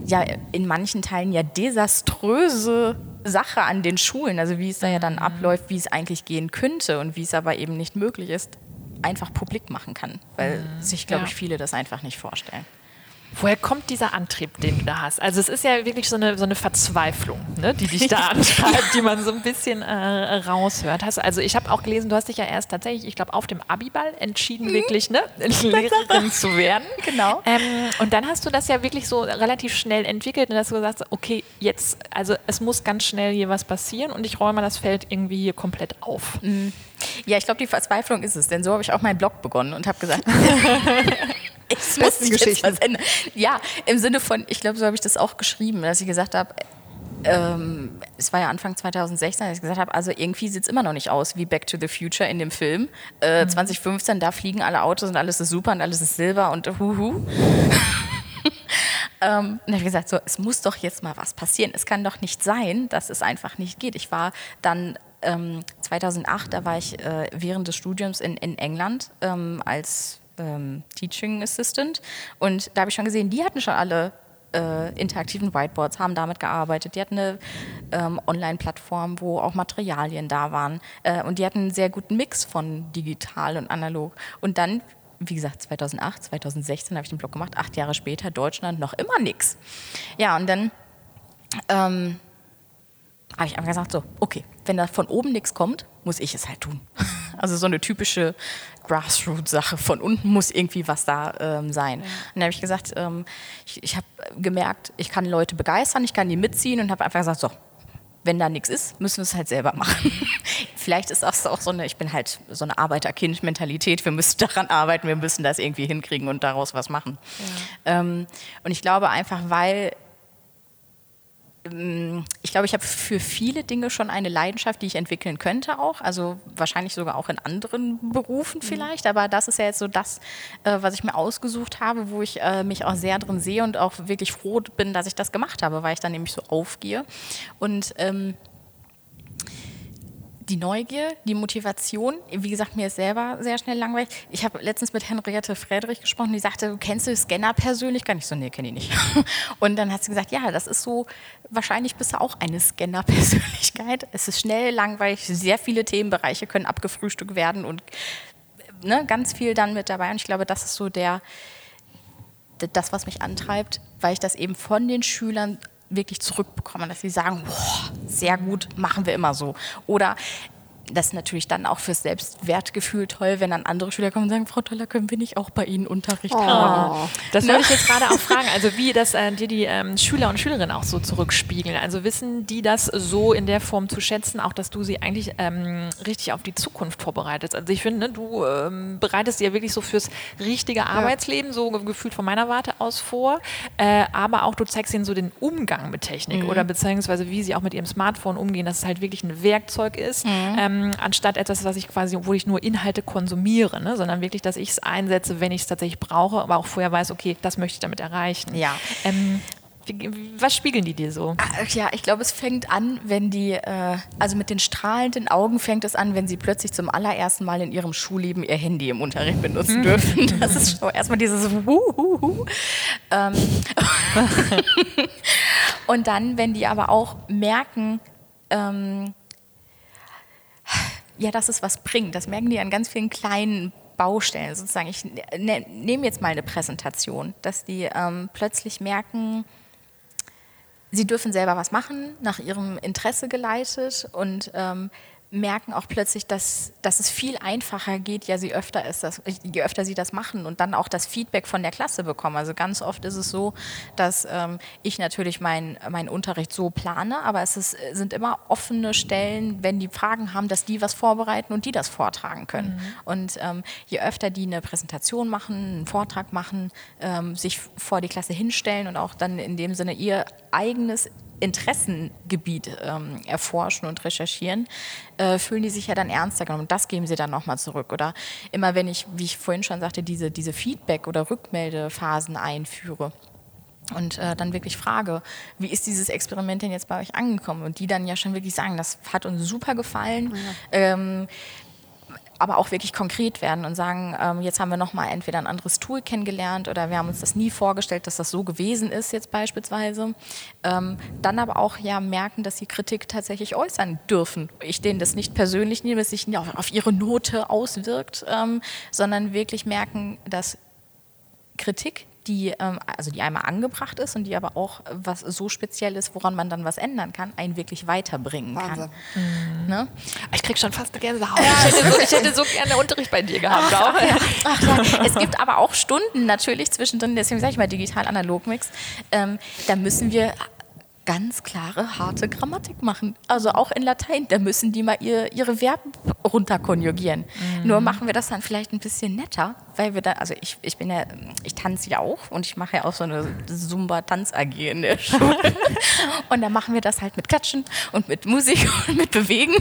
ja, in manchen Teilen ja desaströse Sache an den Schulen, also wie es da ja dann mhm. abläuft, wie es eigentlich gehen könnte und wie es aber eben nicht möglich ist, einfach publik machen kann, weil mhm. sich, glaube ja. ich, viele das einfach nicht vorstellen. Woher kommt dieser Antrieb, den du da hast? Also es ist ja wirklich so eine, so eine Verzweiflung, ne, die dich da antreibt, die man so ein bisschen äh, raushört. Hast, also ich habe auch gelesen, du hast dich ja erst tatsächlich, ich glaube, auf dem Abiball entschieden, mhm. wirklich ne, Lehrerin zu werden. Genau. Ähm, und dann hast du das ja wirklich so relativ schnell entwickelt und hast du gesagt, okay, jetzt, also es muss ganz schnell hier was passieren und ich räume das Feld irgendwie hier komplett auf. Mhm. Ja, ich glaube, die Verzweiflung ist es, denn so habe ich auch meinen Blog begonnen und habe gesagt, es muss jetzt was ändern. Ja, im Sinne von, ich glaube, so habe ich das auch geschrieben, dass ich gesagt habe, ähm, es war ja Anfang 2016, dass ich gesagt habe, also irgendwie sieht es immer noch nicht aus wie Back to the Future in dem Film. Äh, mhm. 2015, da fliegen alle Autos und alles ist super und alles ist Silber und huhu. ähm, und habe ich gesagt, so, es muss doch jetzt mal was passieren. Es kann doch nicht sein, dass es einfach nicht geht. Ich war dann ähm, 2008, da war ich äh, während des Studiums in, in England ähm, als ähm, Teaching Assistant und da habe ich schon gesehen, die hatten schon alle äh, interaktiven Whiteboards, haben damit gearbeitet. Die hatten eine ähm, Online-Plattform, wo auch Materialien da waren äh, und die hatten einen sehr guten Mix von digital und analog. Und dann wie gesagt, 2008, 2016 habe ich den Blog gemacht, acht Jahre später, Deutschland noch immer nichts. Ja, und dann ähm, habe ich einfach gesagt, so, okay, wenn da von oben nichts kommt, muss ich es halt tun. Also so eine typische Grassroots-Sache. Von unten muss irgendwie was da ähm, sein. Ja. Und dann habe ich gesagt, ähm, ich, ich habe gemerkt, ich kann Leute begeistern, ich kann die mitziehen und habe einfach gesagt, so, wenn da nichts ist, müssen wir es halt selber machen. Vielleicht ist das auch so eine, ich bin halt so eine Arbeiterkind-Mentalität, wir müssen daran arbeiten, wir müssen das irgendwie hinkriegen und daraus was machen. Ja. Ähm, und ich glaube einfach, weil ich glaube, ich habe für viele Dinge schon eine Leidenschaft, die ich entwickeln könnte auch. Also wahrscheinlich sogar auch in anderen Berufen mhm. vielleicht. Aber das ist ja jetzt so das, äh, was ich mir ausgesucht habe, wo ich äh, mich auch sehr drin sehe und auch wirklich froh bin, dass ich das gemacht habe, weil ich dann nämlich so aufgehe. Und ähm, die Neugier, die Motivation. Wie gesagt, mir ist selber sehr schnell langweilig. Ich habe letztens mit Henriette Friedrich gesprochen, die sagte, kennst du Scanner persönlich? Kann ich so, nee, kenne ich nicht. Und dann hat sie gesagt, ja, das ist so, wahrscheinlich bist du auch eine Scanner-Persönlichkeit. Es ist schnell, langweilig, sehr viele Themenbereiche können abgefrühstückt werden und ne, ganz viel dann mit dabei. Und ich glaube, das ist so der, das, was mich antreibt, weil ich das eben von den Schülern wirklich zurückbekommen, dass sie sagen, boah, sehr gut, machen wir immer so. Oder das ist natürlich dann auch fürs Selbstwertgefühl toll, wenn dann andere Schüler kommen und sagen, Frau Toller, können wir nicht auch bei Ihnen Unterricht oh. haben? Das ne? wollte ich jetzt gerade auch fragen, also wie das äh, dir die ähm, Schüler und Schülerinnen auch so zurückspiegeln. Also wissen die das so in der Form zu schätzen, auch dass du sie eigentlich ähm, richtig auf die Zukunft vorbereitest? Also ich finde, ne, du ähm, bereitest sie ja wirklich so fürs richtige Arbeitsleben, ja. so gefühlt von meiner Warte aus vor, äh, aber auch du zeigst ihnen so den Umgang mit Technik mhm. oder beziehungsweise wie sie auch mit ihrem Smartphone umgehen, dass es halt wirklich ein Werkzeug ist. Mhm ähm, ähm, anstatt etwas, was ich quasi, wo ich nur Inhalte konsumiere, ne? sondern wirklich, dass ich es einsetze, wenn ich es tatsächlich brauche, aber auch vorher weiß, okay, das möchte ich damit erreichen. Ja. Ähm, was spiegeln die dir so? Ah, ja, ich glaube, es fängt an, wenn die, äh, also mit den strahlenden Augen fängt es an, wenn sie plötzlich zum allerersten Mal in ihrem Schulleben ihr Handy im Unterricht benutzen dürfen. Das ist so erstmal dieses Wuhuhu. Ähm, Und dann, wenn die aber auch merken, ähm, ja, dass es was bringt. Das merken die an ganz vielen kleinen Baustellen. Sozusagen, ich ne, nehme jetzt mal eine Präsentation, dass die ähm, plötzlich merken, sie dürfen selber was machen, nach ihrem Interesse geleitet und ähm, merken auch plötzlich, dass, dass es viel einfacher geht, ja, sie öfter ist das, je öfter sie das machen und dann auch das Feedback von der Klasse bekommen. Also ganz oft ist es so, dass ähm, ich natürlich meinen mein Unterricht so plane, aber es ist, sind immer offene Stellen, wenn die Fragen haben, dass die was vorbereiten und die das vortragen können. Mhm. Und ähm, je öfter die eine Präsentation machen, einen Vortrag machen, ähm, sich vor die Klasse hinstellen und auch dann in dem Sinne ihr eigenes Interessengebiet ähm, erforschen und recherchieren, äh, fühlen die sich ja dann ernster genommen. Und das geben sie dann nochmal zurück. Oder immer wenn ich, wie ich vorhin schon sagte, diese, diese Feedback- oder Rückmeldephasen einführe und äh, dann wirklich frage, wie ist dieses Experiment denn jetzt bei euch angekommen? Und die dann ja schon wirklich sagen, das hat uns super gefallen. Ja. Ähm, aber auch wirklich konkret werden und sagen, ähm, jetzt haben wir nochmal entweder ein anderes Tool kennengelernt oder wir haben uns das nie vorgestellt, dass das so gewesen ist jetzt beispielsweise. Ähm, dann aber auch ja merken, dass sie Kritik tatsächlich äußern dürfen. Ich denen das nicht persönlich nehme, dass sich auf, auf ihre Note auswirkt, ähm, sondern wirklich merken, dass Kritik die, ähm, also die einmal angebracht ist und die aber auch was so speziell ist, woran man dann was ändern kann, einen wirklich weiterbringen Wahnsinn. kann. Mhm. Ne? Ich krieg schon fast eine Gänsehaut. Ja, ich, hätte so, ich, hätte so, gerne Unterricht bei dir gehabt. Ach, auch. Ja. Ach, ja. Es gibt aber auch Stunden natürlich zwischendrin, deswegen sage ich mal digital-analog-Mix, ähm, da müssen wir ganz klare, harte Grammatik machen. Also auch in Latein, da müssen die mal ihr, ihre Verben runterkonjugieren. Mhm. Nur machen wir das dann vielleicht ein bisschen netter, weil wir da, also ich, ich bin ja, ich tanze ja auch und ich mache ja auch so eine Zumba-Tanz-AG in der Schule. und da machen wir das halt mit Klatschen und mit Musik und mit Bewegen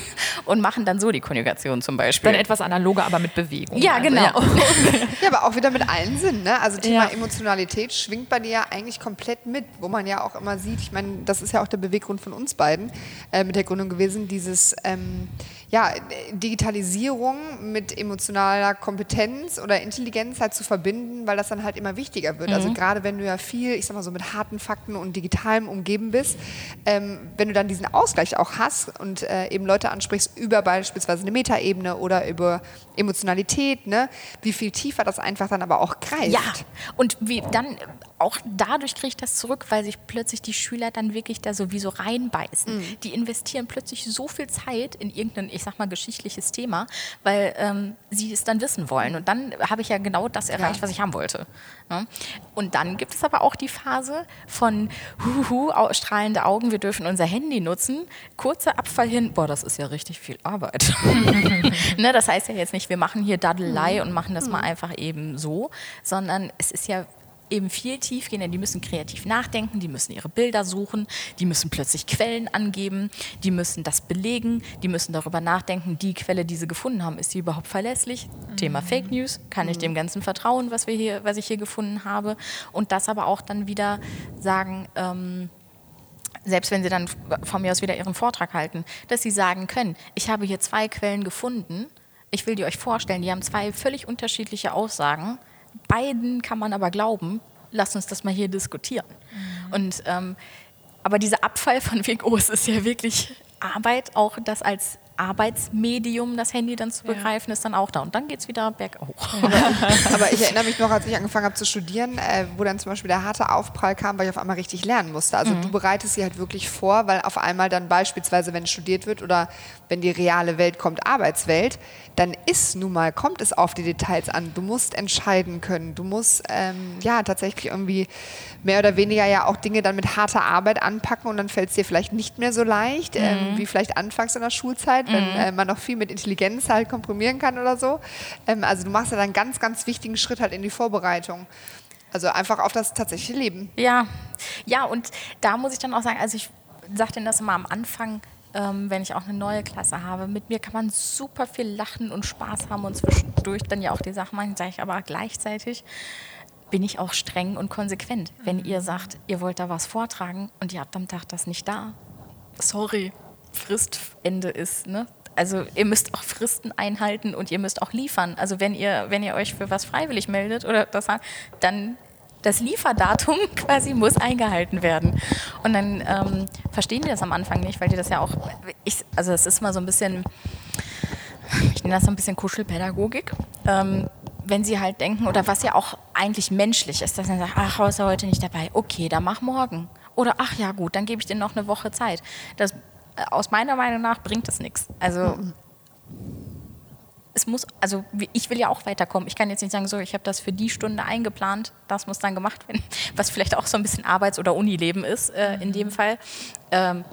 und machen dann so die Konjugation zum Beispiel. Dann etwas analoger, aber mit Bewegung. Ja, also, genau. Ja. ja. aber auch wieder mit allen Sinnen. Ne? Also Thema ja. Emotionalität schwingt bei dir ja eigentlich komplett mit, wo man ja auch immer sieht, ich meine, das ist ja auch der Beweggrund von uns beiden äh, mit der Gründung gewesen, dieses ähm, ja, Digitalisierung mit emotionaler Kompetenz oder Intelligenz halt zu verbinden, weil das dann halt immer wichtiger wird. Also mhm. Also gerade wenn du ja viel, ich sag mal so, mit harten Fakten und digitalem umgeben bist, ähm, wenn du dann diesen Ausgleich auch hast und äh, eben Leute ansprichst über beispielsweise eine Metaebene oder über Emotionalität, ne, wie viel tiefer das einfach dann aber auch greift. Ja, und wie dann auch dadurch kriege ich das zurück, weil sich plötzlich die Schüler dann wirklich da sowieso reinbeißen. Mhm. Die investieren plötzlich so viel Zeit in irgendein, ich sag mal, geschichtliches Thema, weil ähm, sie es dann wissen wollen. Und dann habe ich ja genau das erreicht, ja. was ich haben wollte. Ja? Ne? Und dann gibt es aber auch die Phase von huhu, strahlende Augen, wir dürfen unser Handy nutzen, kurzer Abfall hin, boah, das ist ja richtig viel Arbeit. ne, das heißt ja jetzt nicht, wir machen hier Daddelei mhm. und machen das mhm. mal einfach eben so, sondern es ist ja eben viel tiefgehender. Die müssen kreativ nachdenken, die müssen ihre Bilder suchen, die müssen plötzlich Quellen angeben, die müssen das belegen, die müssen darüber nachdenken, die Quelle, die sie gefunden haben, ist sie überhaupt verlässlich? Mhm. Thema Fake News, kann ich mhm. dem Ganzen vertrauen, was, wir hier, was ich hier gefunden habe? Und das aber auch dann wieder sagen, ähm, selbst wenn sie dann von mir aus wieder ihren Vortrag halten, dass sie sagen können, ich habe hier zwei Quellen gefunden, ich will die euch vorstellen, die haben zwei völlig unterschiedliche Aussagen beiden kann man aber glauben, lass uns das mal hier diskutieren. Mhm. Und, ähm, aber dieser Abfall von Weg, es ist ja wirklich Arbeit, auch das als Arbeitsmedium, das Handy dann zu begreifen, ja. ist dann auch da. Und dann geht es wieder berghoch. Ja. Aber ich erinnere mich noch, als ich angefangen habe zu studieren, äh, wo dann zum Beispiel der harte Aufprall kam, weil ich auf einmal richtig lernen musste. Also mhm. du bereitest sie halt wirklich vor, weil auf einmal dann beispielsweise, wenn studiert wird oder wenn die reale Welt kommt, Arbeitswelt, dann ist nun mal, kommt es auf die Details an. Du musst entscheiden können. Du musst ähm, ja tatsächlich irgendwie mehr oder weniger ja auch Dinge dann mit harter Arbeit anpacken und dann fällt es dir vielleicht nicht mehr so leicht, ähm, mhm. ähm, wie vielleicht anfangs in der Schulzeit, wenn mhm. äh, man noch viel mit Intelligenz halt komprimieren kann oder so. Ähm, also du machst ja dann einen ganz, ganz wichtigen Schritt halt in die Vorbereitung. Also einfach auf das tatsächliche Leben. Ja, ja, und da muss ich dann auch sagen, also ich sagte das immer am Anfang, ähm, wenn ich auch eine neue Klasse habe. Mit mir kann man super viel lachen und Spaß haben und zwischendurch dann ja auch die Sachen machen, sage ich aber gleichzeitig bin ich auch streng und konsequent. Wenn ihr sagt, ihr wollt da was vortragen und ihr habt am Tag das nicht da, sorry, Fristende ist, ne? Also ihr müsst auch Fristen einhalten und ihr müsst auch liefern. Also wenn ihr, wenn ihr euch für was freiwillig meldet oder das, dann das Lieferdatum quasi muss eingehalten werden. Und dann ähm, verstehen die das am Anfang nicht, weil die das ja auch, ich, also es ist mal so ein bisschen, ich nenne das so ein bisschen Kuschelpädagogik. Ähm, wenn sie halt denken, oder was ja auch eigentlich menschlich ist, dass man sagt, ach, ist er heute nicht dabei, okay, dann mach morgen. Oder ach ja, gut, dann gebe ich dir noch eine Woche Zeit. Das, äh, aus meiner Meinung nach bringt das nichts. Also mhm es muss, also ich will ja auch weiterkommen. Ich kann jetzt nicht sagen, so, ich habe das für die Stunde eingeplant, das muss dann gemacht werden, was vielleicht auch so ein bisschen Arbeits- oder Unileben ist äh, in dem Fall. Ähm,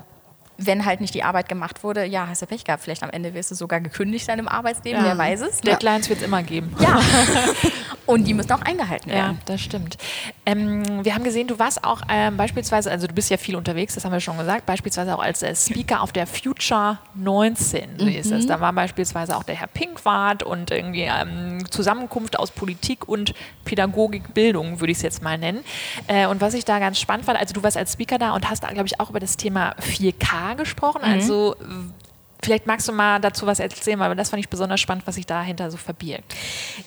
wenn halt nicht die Arbeit gemacht wurde, ja, hast du Pech gehabt. Vielleicht am Ende wirst du sogar gekündigt dann im Arbeitsleben, ja. wer weiß es. Deadlines wird es immer geben. Ja. Und die müssen auch eingehalten werden. Ja, das stimmt. Ähm, wir haben gesehen, du warst auch ähm, beispielsweise, also du bist ja viel unterwegs, das haben wir schon gesagt, beispielsweise auch als äh, Speaker auf der Future 19, so mhm. ist es. Da war beispielsweise auch der Herr Pinkwart und irgendwie ähm, Zusammenkunft aus Politik und Pädagogik, Bildung, würde ich es jetzt mal nennen. Äh, und was ich da ganz spannend fand, also du warst als Speaker da und hast da, glaube ich, auch über das Thema 4K gesprochen. Mhm. Also Vielleicht magst du mal dazu was erzählen, weil das fand ich besonders spannend, was sich dahinter so verbirgt.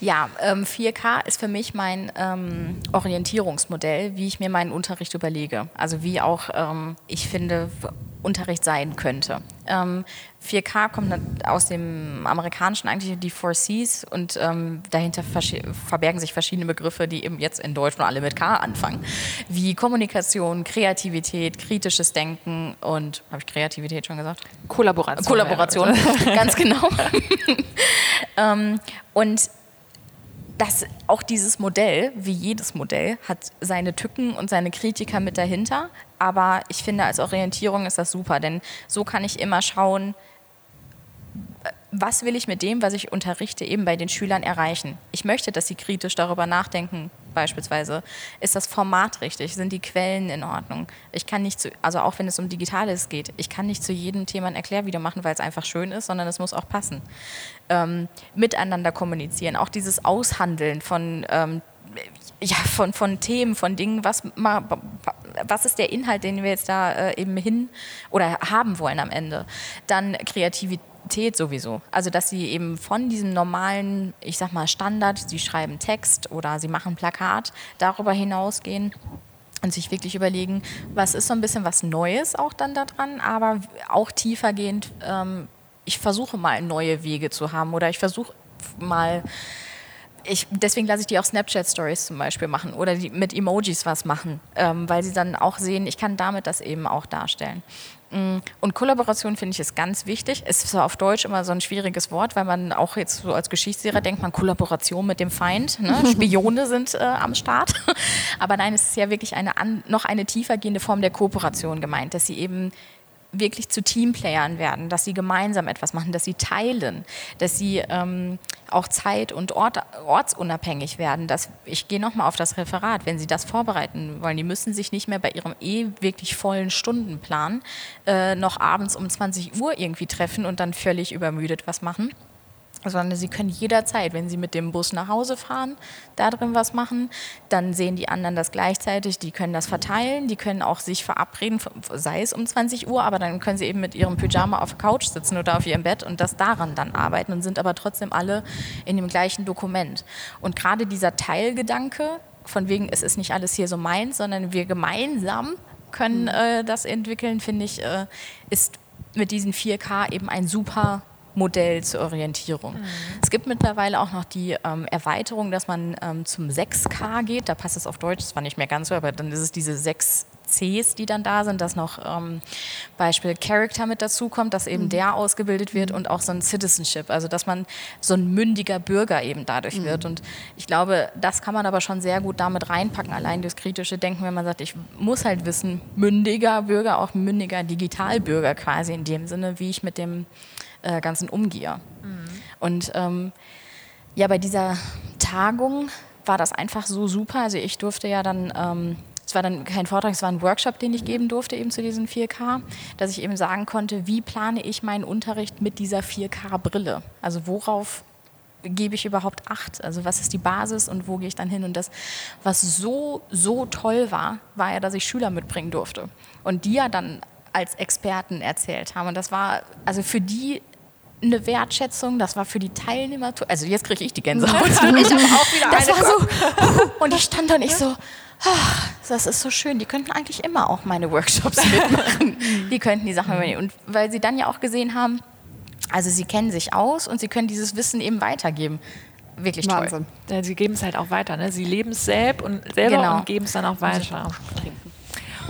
Ja, ähm, 4K ist für mich mein ähm, Orientierungsmodell, wie ich mir meinen Unterricht überlege. Also wie auch ähm, ich finde, Unterricht sein könnte. Ähm, 4K kommt aus dem amerikanischen eigentlich die Four Cs und ähm, dahinter verbergen sich verschiedene Begriffe, die eben jetzt in Deutsch nur alle mit K anfangen, wie Kommunikation, Kreativität, kritisches Denken und habe ich Kreativität schon gesagt? Kollaboration. Kollaboration, ganz genau. ähm, und das, auch dieses Modell, wie jedes Modell, hat seine Tücken und seine Kritiker mit dahinter. Aber ich finde, als Orientierung ist das super, denn so kann ich immer schauen, was will ich mit dem, was ich unterrichte, eben bei den Schülern erreichen. Ich möchte, dass sie kritisch darüber nachdenken, beispielsweise. Ist das Format richtig? Sind die Quellen in Ordnung? Ich kann nicht, zu, also auch wenn es um Digitales geht, ich kann nicht zu jedem Thema ein Erklärvideo machen, weil es einfach schön ist, sondern es muss auch passen. Ähm, miteinander kommunizieren, auch dieses Aushandeln von ähm, ja, von, von Themen, von Dingen, was, was ist der Inhalt, den wir jetzt da äh, eben hin oder haben wollen am Ende. Dann Kreativität Qualität sowieso. Also, dass sie eben von diesem normalen, ich sag mal, Standard, sie schreiben Text oder sie machen Plakat, darüber hinausgehen und sich wirklich überlegen, was ist so ein bisschen was Neues auch dann daran, aber auch tiefergehend, ähm, ich versuche mal neue Wege zu haben oder ich versuche mal ich, deswegen lasse ich die auch Snapchat-Stories zum Beispiel machen oder mit Emojis was machen, ähm, weil sie dann auch sehen, ich kann damit das eben auch darstellen. Mm, und Kollaboration finde ich ist ganz wichtig. Es ist auf Deutsch immer so ein schwieriges Wort, weil man auch jetzt so als Geschichtslehrer denkt, man Kollaboration mit dem Feind. Ne? Spione sind äh, am Start. Aber nein, es ist ja wirklich eine noch eine tiefergehende Form der Kooperation gemeint, dass sie eben wirklich zu Teamplayern werden, dass sie gemeinsam etwas machen, dass sie teilen, dass sie ähm, auch zeit- und Ort, ortsunabhängig werden. Dass, ich gehe nochmal auf das Referat, wenn Sie das vorbereiten wollen, die müssen sich nicht mehr bei Ihrem eh wirklich vollen Stundenplan äh, noch abends um 20 Uhr irgendwie treffen und dann völlig übermüdet was machen sondern sie können jederzeit, wenn sie mit dem Bus nach Hause fahren, da drin was machen. Dann sehen die anderen das gleichzeitig, die können das verteilen, die können auch sich verabreden, sei es um 20 Uhr, aber dann können sie eben mit ihrem Pyjama auf der Couch sitzen oder auf ihrem Bett und das daran dann arbeiten und sind aber trotzdem alle in dem gleichen Dokument. Und gerade dieser Teilgedanke, von wegen, es ist nicht alles hier so meins, sondern wir gemeinsam können mhm. äh, das entwickeln, finde ich, äh, ist mit diesen 4K eben ein super Modell zur Orientierung. Mhm. Es gibt mittlerweile auch noch die ähm, Erweiterung, dass man ähm, zum 6K geht. Da passt es auf Deutsch, zwar nicht mehr ganz so, aber dann ist es diese 6 Cs, die dann da sind, dass noch ähm, Beispiel Character mit dazu kommt, dass eben mhm. der ausgebildet wird mhm. und auch so ein Citizenship, also dass man so ein mündiger Bürger eben dadurch mhm. wird. Und ich glaube, das kann man aber schon sehr gut damit reinpacken, allein das kritische Denken, wenn man sagt, ich muss halt wissen, mündiger Bürger, auch mündiger Digitalbürger quasi in dem Sinne, wie ich mit dem äh, Ganzen umgehe. Mhm. Und ähm, ja, bei dieser Tagung war das einfach so super. Also ich durfte ja dann, ähm, es war dann kein Vortrag, es war ein Workshop, den ich geben durfte eben zu diesen 4K, dass ich eben sagen konnte, wie plane ich meinen Unterricht mit dieser 4K-Brille? Also worauf gebe ich überhaupt Acht? Also was ist die Basis und wo gehe ich dann hin? Und das, was so, so toll war, war ja, dass ich Schüler mitbringen durfte. Und die ja dann als Experten erzählt haben. Und das war also für die eine Wertschätzung, das war für die Teilnehmer, also jetzt kriege ich die Gänsehaut. ich habe auch wieder das war so, und ich stand da und ich so, ach, das ist so schön, die könnten eigentlich immer auch meine Workshops mitmachen. die könnten die Sachen übernehmen. Und weil sie dann ja auch gesehen haben, also sie kennen sich aus und sie können dieses Wissen eben weitergeben. Wirklich Wahnsinn. toll. Ja, sie geben es halt auch weiter. Ne? Sie leben es selbst und selber genau. und geben es dann auch weiter.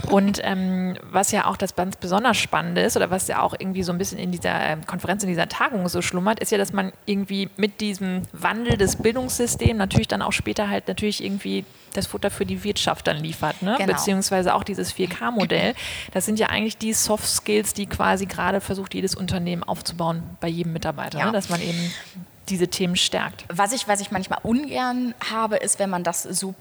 Und ähm, was ja auch das ganz besonders Spannende ist oder was ja auch irgendwie so ein bisschen in dieser ähm, Konferenz, in dieser Tagung so schlummert, ist ja, dass man irgendwie mit diesem Wandel des Bildungssystems natürlich dann auch später halt natürlich irgendwie das Futter für die Wirtschaft dann liefert, ne? Genau. beziehungsweise auch dieses 4K-Modell. Das sind ja eigentlich die Soft Skills, die quasi gerade versucht, jedes Unternehmen aufzubauen bei jedem Mitarbeiter, ja. ne? dass man eben diese Themen stärkt. Was ich, was ich manchmal ungern habe, ist, wenn man das so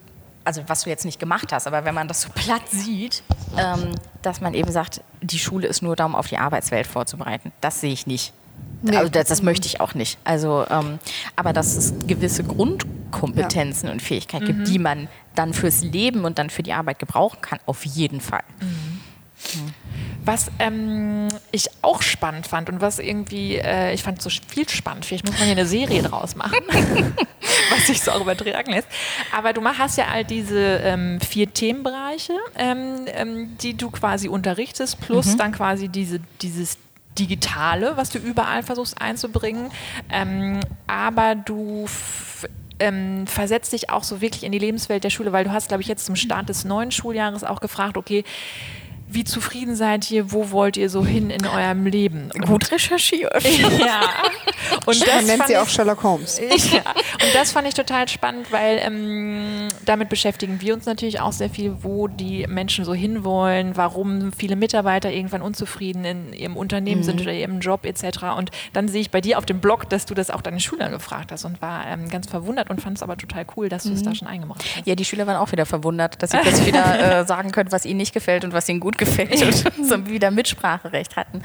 also was du jetzt nicht gemacht hast, aber wenn man das so platt sieht, ähm, dass man eben sagt, die Schule ist nur da, um auf die Arbeitswelt vorzubereiten. Das sehe ich nicht. Nee. Also das, das, möchte ich auch nicht. Also, ähm, aber dass es gewisse Grundkompetenzen ja. und Fähigkeiten mhm. gibt, die man dann fürs Leben und dann für die Arbeit gebrauchen kann, auf jeden Fall. Mhm. Mhm. Was ähm, ich auch spannend fand und was irgendwie, äh, ich fand so viel spannend, vielleicht muss man hier eine Serie draus machen, was sich so auch übertragen lässt. Aber du hast ja all diese ähm, vier Themenbereiche, ähm, ähm die du quasi unterrichtest, plus mhm. dann quasi diese, dieses Digitale, was du überall versuchst einzubringen. Ähm, aber du ähm, versetzt dich auch so wirklich in die Lebenswelt der Schule, weil du hast, glaube ich, jetzt zum Start des neuen Schuljahres auch gefragt, okay, wie zufrieden seid ihr, wo wollt ihr so hin in eurem Leben? Und Gut recherchiert. ja. Und das Man nennt sie auch Sherlock Holmes. ja. Und das fand ich total spannend, weil ähm, damit beschäftigen wir uns natürlich auch sehr viel, wo die Menschen so hinwollen, warum viele Mitarbeiter irgendwann unzufrieden in ihrem Unternehmen mhm. sind oder ihrem Job etc. Und dann sehe ich bei dir auf dem Blog, dass du das auch deine Schüler gefragt hast und war ähm, ganz verwundert und fand es aber total cool, dass du es mhm. da schon eingebracht hast. Ja, die Schüler waren auch wieder verwundert, dass sie plötzlich wieder äh, sagen können, was ihnen nicht gefällt und was ihnen gut gefällt gefällt und so wieder Mitspracherecht hatten.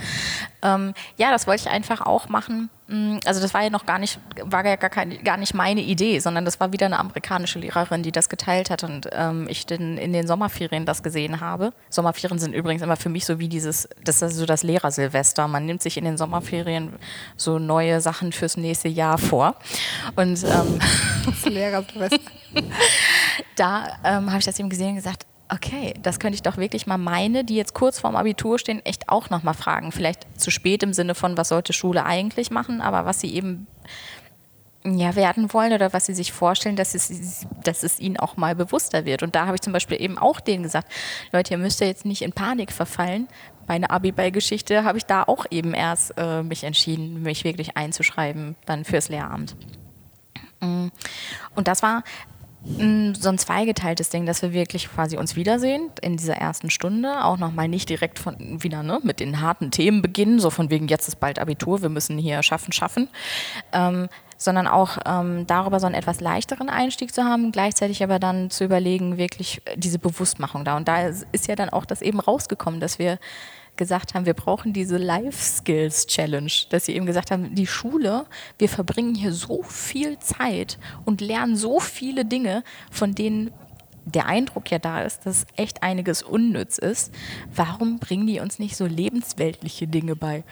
Ähm, ja, das wollte ich einfach auch machen. Mm, also das war ja noch gar nicht, war ja gar, kein, gar nicht meine Idee, sondern das war wieder eine amerikanische Lehrerin, die das geteilt hat und ähm, ich den, in den Sommerferien das gesehen habe. Sommerferien sind übrigens immer für mich so wie dieses, das ist so das Lehrersilvester. Man nimmt sich in den Sommerferien so neue Sachen fürs nächste Jahr vor. Und ähm, das Lehrersilvester. da ähm, habe ich das eben gesehen und gesagt, okay, das könnte ich doch wirklich mal meine, die jetzt kurz vorm Abitur stehen, echt auch nochmal fragen. Vielleicht zu spät im Sinne von, was sollte Schule eigentlich machen, aber was sie eben ja, werden wollen oder was sie sich vorstellen, dass es, dass es ihnen auch mal bewusster wird. Und da habe ich zum Beispiel eben auch denen gesagt, Leute, ihr müsst ja jetzt nicht in Panik verfallen. Meine Abiball-Geschichte habe ich da auch eben erst äh, mich entschieden, mich wirklich einzuschreiben, dann fürs Lehramt. Mm. Und das war so ein zweigeteiltes Ding, dass wir wirklich quasi uns wiedersehen in dieser ersten Stunde, auch nochmal nicht direkt von wieder ne, mit den harten Themen beginnen, so von wegen jetzt ist bald Abitur, wir müssen hier schaffen, schaffen, ähm, sondern auch ähm, darüber so einen etwas leichteren Einstieg zu haben, gleichzeitig aber dann zu überlegen, wirklich diese Bewusstmachung da. Und da ist ja dann auch das eben rausgekommen, dass wir gesagt haben, wir brauchen diese Life Skills Challenge, dass sie eben gesagt haben, die Schule, wir verbringen hier so viel Zeit und lernen so viele Dinge, von denen der Eindruck ja da ist, dass echt einiges unnütz ist. Warum bringen die uns nicht so lebensweltliche Dinge bei?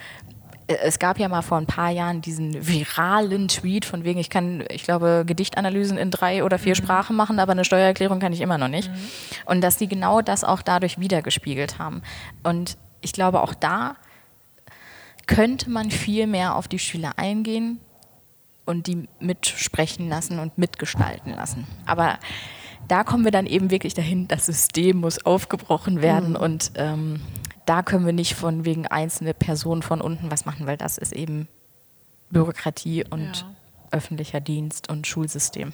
es gab ja mal vor ein paar Jahren diesen viralen Tweet von wegen, ich kann, ich glaube, Gedichtanalysen in drei oder vier mhm. Sprachen machen, aber eine Steuererklärung kann ich immer noch nicht. Mhm. Und dass die genau das auch dadurch wiedergespiegelt haben. Und ich glaube, auch da könnte man viel mehr auf die Schüler eingehen und die mitsprechen lassen und mitgestalten lassen. Aber da kommen wir dann eben wirklich dahin, das System muss aufgebrochen werden mhm. und ähm, da können wir nicht von wegen einzelne Personen von unten was machen, weil das ist eben Bürokratie und ja. Öffentlicher Dienst und Schulsystem.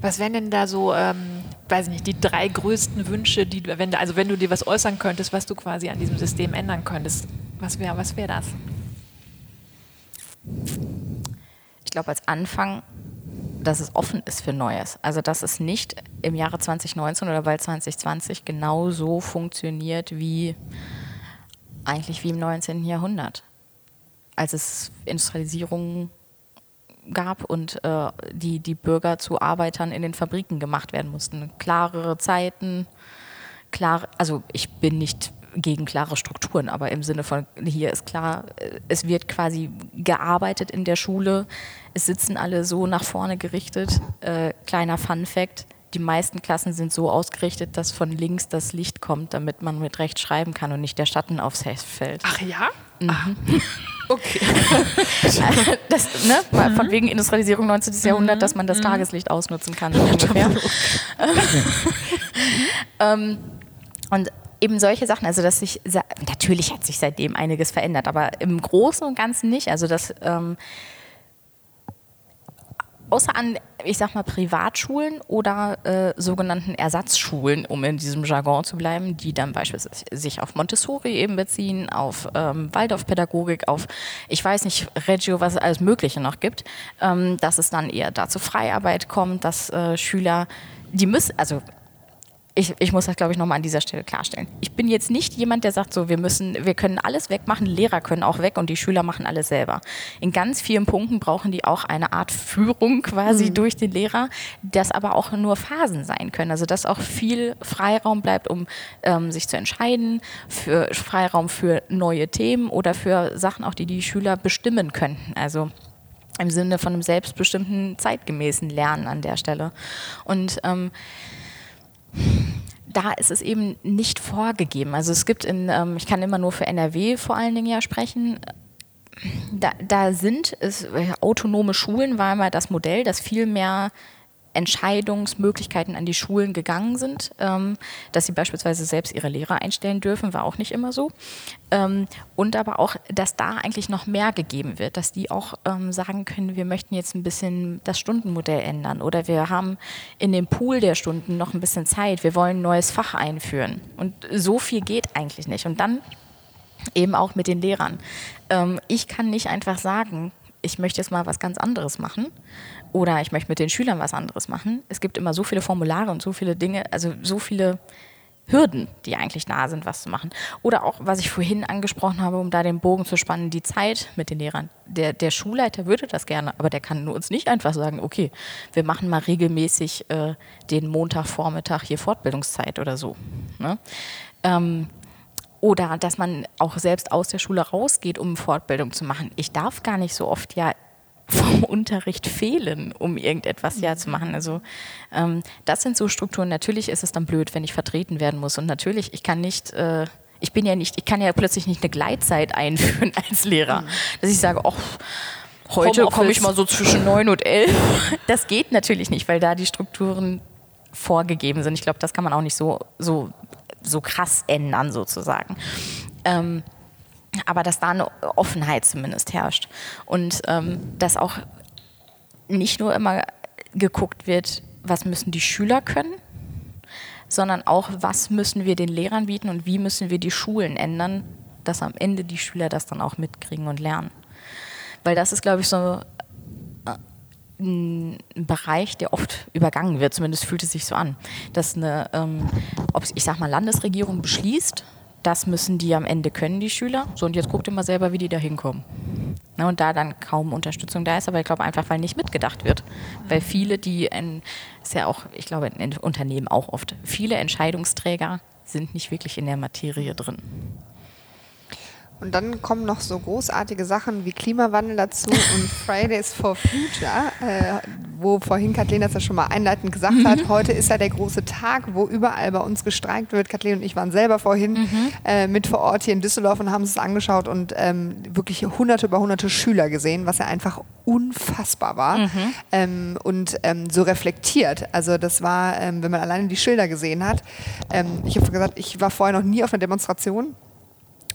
Was wären denn da so, ähm, weiß ich nicht, die drei größten Wünsche, die du, wenn, also wenn du dir was äußern könntest, was du quasi an diesem System ändern könntest, was wäre was wär das? Ich glaube, als Anfang, dass es offen ist für Neues. Also, dass es nicht im Jahre 2019 oder bald 2020 genau so funktioniert wie eigentlich wie im 19. Jahrhundert, als es Industrialisierung gab und äh, die, die Bürger zu Arbeitern in den Fabriken gemacht werden mussten. Klarere Zeiten, klar, also ich bin nicht gegen klare Strukturen, aber im Sinne von hier ist klar, äh, es wird quasi gearbeitet in der Schule, es sitzen alle so nach vorne gerichtet. Äh, kleiner Fun fact, die meisten Klassen sind so ausgerichtet, dass von links das Licht kommt, damit man mit rechts schreiben kann und nicht der Schatten aufs Heft fällt. Ach ja? Mhm. Okay. das, ne, mhm. Von wegen Industrialisierung 19. Mhm. Jahrhundert, dass man das mhm. Tageslicht ausnutzen kann. ungefähr. ähm, und eben solche Sachen, also dass sich, natürlich hat sich seitdem einiges verändert, aber im Großen und Ganzen nicht. Also dass ähm, außer an, ich sag mal, Privatschulen oder äh, sogenannten Ersatzschulen, um in diesem Jargon zu bleiben, die dann beispielsweise sich auf Montessori eben beziehen, auf ähm, Waldorfpädagogik, auf, ich weiß nicht, Reggio, was es alles Mögliche noch gibt, ähm, dass es dann eher dazu Freiarbeit kommt, dass äh, Schüler, die müssen, also ich, ich muss das, glaube ich, nochmal an dieser Stelle klarstellen. Ich bin jetzt nicht jemand, der sagt, so, wir müssen, wir können alles wegmachen, Lehrer können auch weg und die Schüler machen alles selber. In ganz vielen Punkten brauchen die auch eine Art Führung quasi mhm. durch den Lehrer, das aber auch nur Phasen sein können. Also dass auch viel Freiraum bleibt, um ähm, sich zu entscheiden, für Freiraum für neue Themen oder für Sachen auch, die die Schüler bestimmen könnten. Also im Sinne von einem selbstbestimmten, zeitgemäßen Lernen an der Stelle. Und ähm, da ist es eben nicht vorgegeben. Also es gibt in, ähm, ich kann immer nur für NRW vor allen Dingen ja sprechen, da, da sind es, äh, autonome Schulen war immer das Modell, das viel mehr Entscheidungsmöglichkeiten an die Schulen gegangen sind, ähm, dass sie beispielsweise selbst ihre Lehrer einstellen dürfen, war auch nicht immer so. Ähm, und aber auch, dass da eigentlich noch mehr gegeben wird, dass die auch ähm, sagen können, wir möchten jetzt ein bisschen das Stundenmodell ändern oder wir haben in dem Pool der Stunden noch ein bisschen Zeit, wir wollen ein neues Fach einführen. Und so viel geht eigentlich nicht. Und dann eben auch mit den Lehrern. Ähm, ich kann nicht einfach sagen, ich möchte jetzt mal was ganz anderes machen oder ich möchte mit den Schülern was anderes machen. Es gibt immer so viele Formulare und so viele Dinge, also so viele Hürden, die eigentlich nah sind, was zu machen. Oder auch, was ich vorhin angesprochen habe, um da den Bogen zu spannen, die Zeit mit den Lehrern. Der, der Schulleiter würde das gerne, aber der kann uns nicht einfach sagen, okay, wir machen mal regelmäßig äh, den Montagvormittag hier Fortbildungszeit oder so. Ne? Ähm, oder dass man auch selbst aus der Schule rausgeht, um Fortbildung zu machen. Ich darf gar nicht so oft ja vom Unterricht fehlen, um irgendetwas ja zu machen. Also ähm, das sind so Strukturen. Natürlich ist es dann blöd, wenn ich vertreten werden muss. Und natürlich, ich kann nicht, äh, ich bin ja nicht, ich kann ja plötzlich nicht eine Gleitzeit einführen als Lehrer, mhm. dass ich sage, ach, heute komme ich mal so zwischen neun und elf. Das geht natürlich nicht, weil da die Strukturen vorgegeben sind. Ich glaube, das kann man auch nicht so, so so krass ändern sozusagen. Ähm, aber dass da eine Offenheit zumindest herrscht und ähm, dass auch nicht nur immer geguckt wird, was müssen die Schüler können, sondern auch, was müssen wir den Lehrern bieten und wie müssen wir die Schulen ändern, dass am Ende die Schüler das dann auch mitkriegen und lernen. Weil das ist, glaube ich, so ein Bereich, der oft übergangen wird, zumindest fühlt es sich so an, dass eine, ähm, ob ich sag mal, Landesregierung beschließt, das müssen die am Ende können, die Schüler. So, und jetzt guckt ihr mal selber, wie die da hinkommen. Ne, und da dann kaum Unterstützung da ist, aber ich glaube einfach, weil nicht mitgedacht wird. Weil viele, die, in, ist ja auch, ich glaube, in Unternehmen auch oft, viele Entscheidungsträger sind nicht wirklich in der Materie drin. Und dann kommen noch so großartige Sachen wie Klimawandel dazu und Fridays for Future. Äh, wo vorhin Kathleen das ja schon mal einleitend gesagt mhm. hat, heute ist ja der große Tag, wo überall bei uns gestreikt wird. Kathleen und ich waren selber vorhin mhm. äh, mit vor Ort hier in Düsseldorf und haben es angeschaut und ähm, wirklich hunderte über hunderte Schüler gesehen, was ja einfach unfassbar war mhm. ähm, und ähm, so reflektiert. Also das war, ähm, wenn man alleine die Schilder gesehen hat. Ähm, ich habe gesagt, ich war vorher noch nie auf einer Demonstration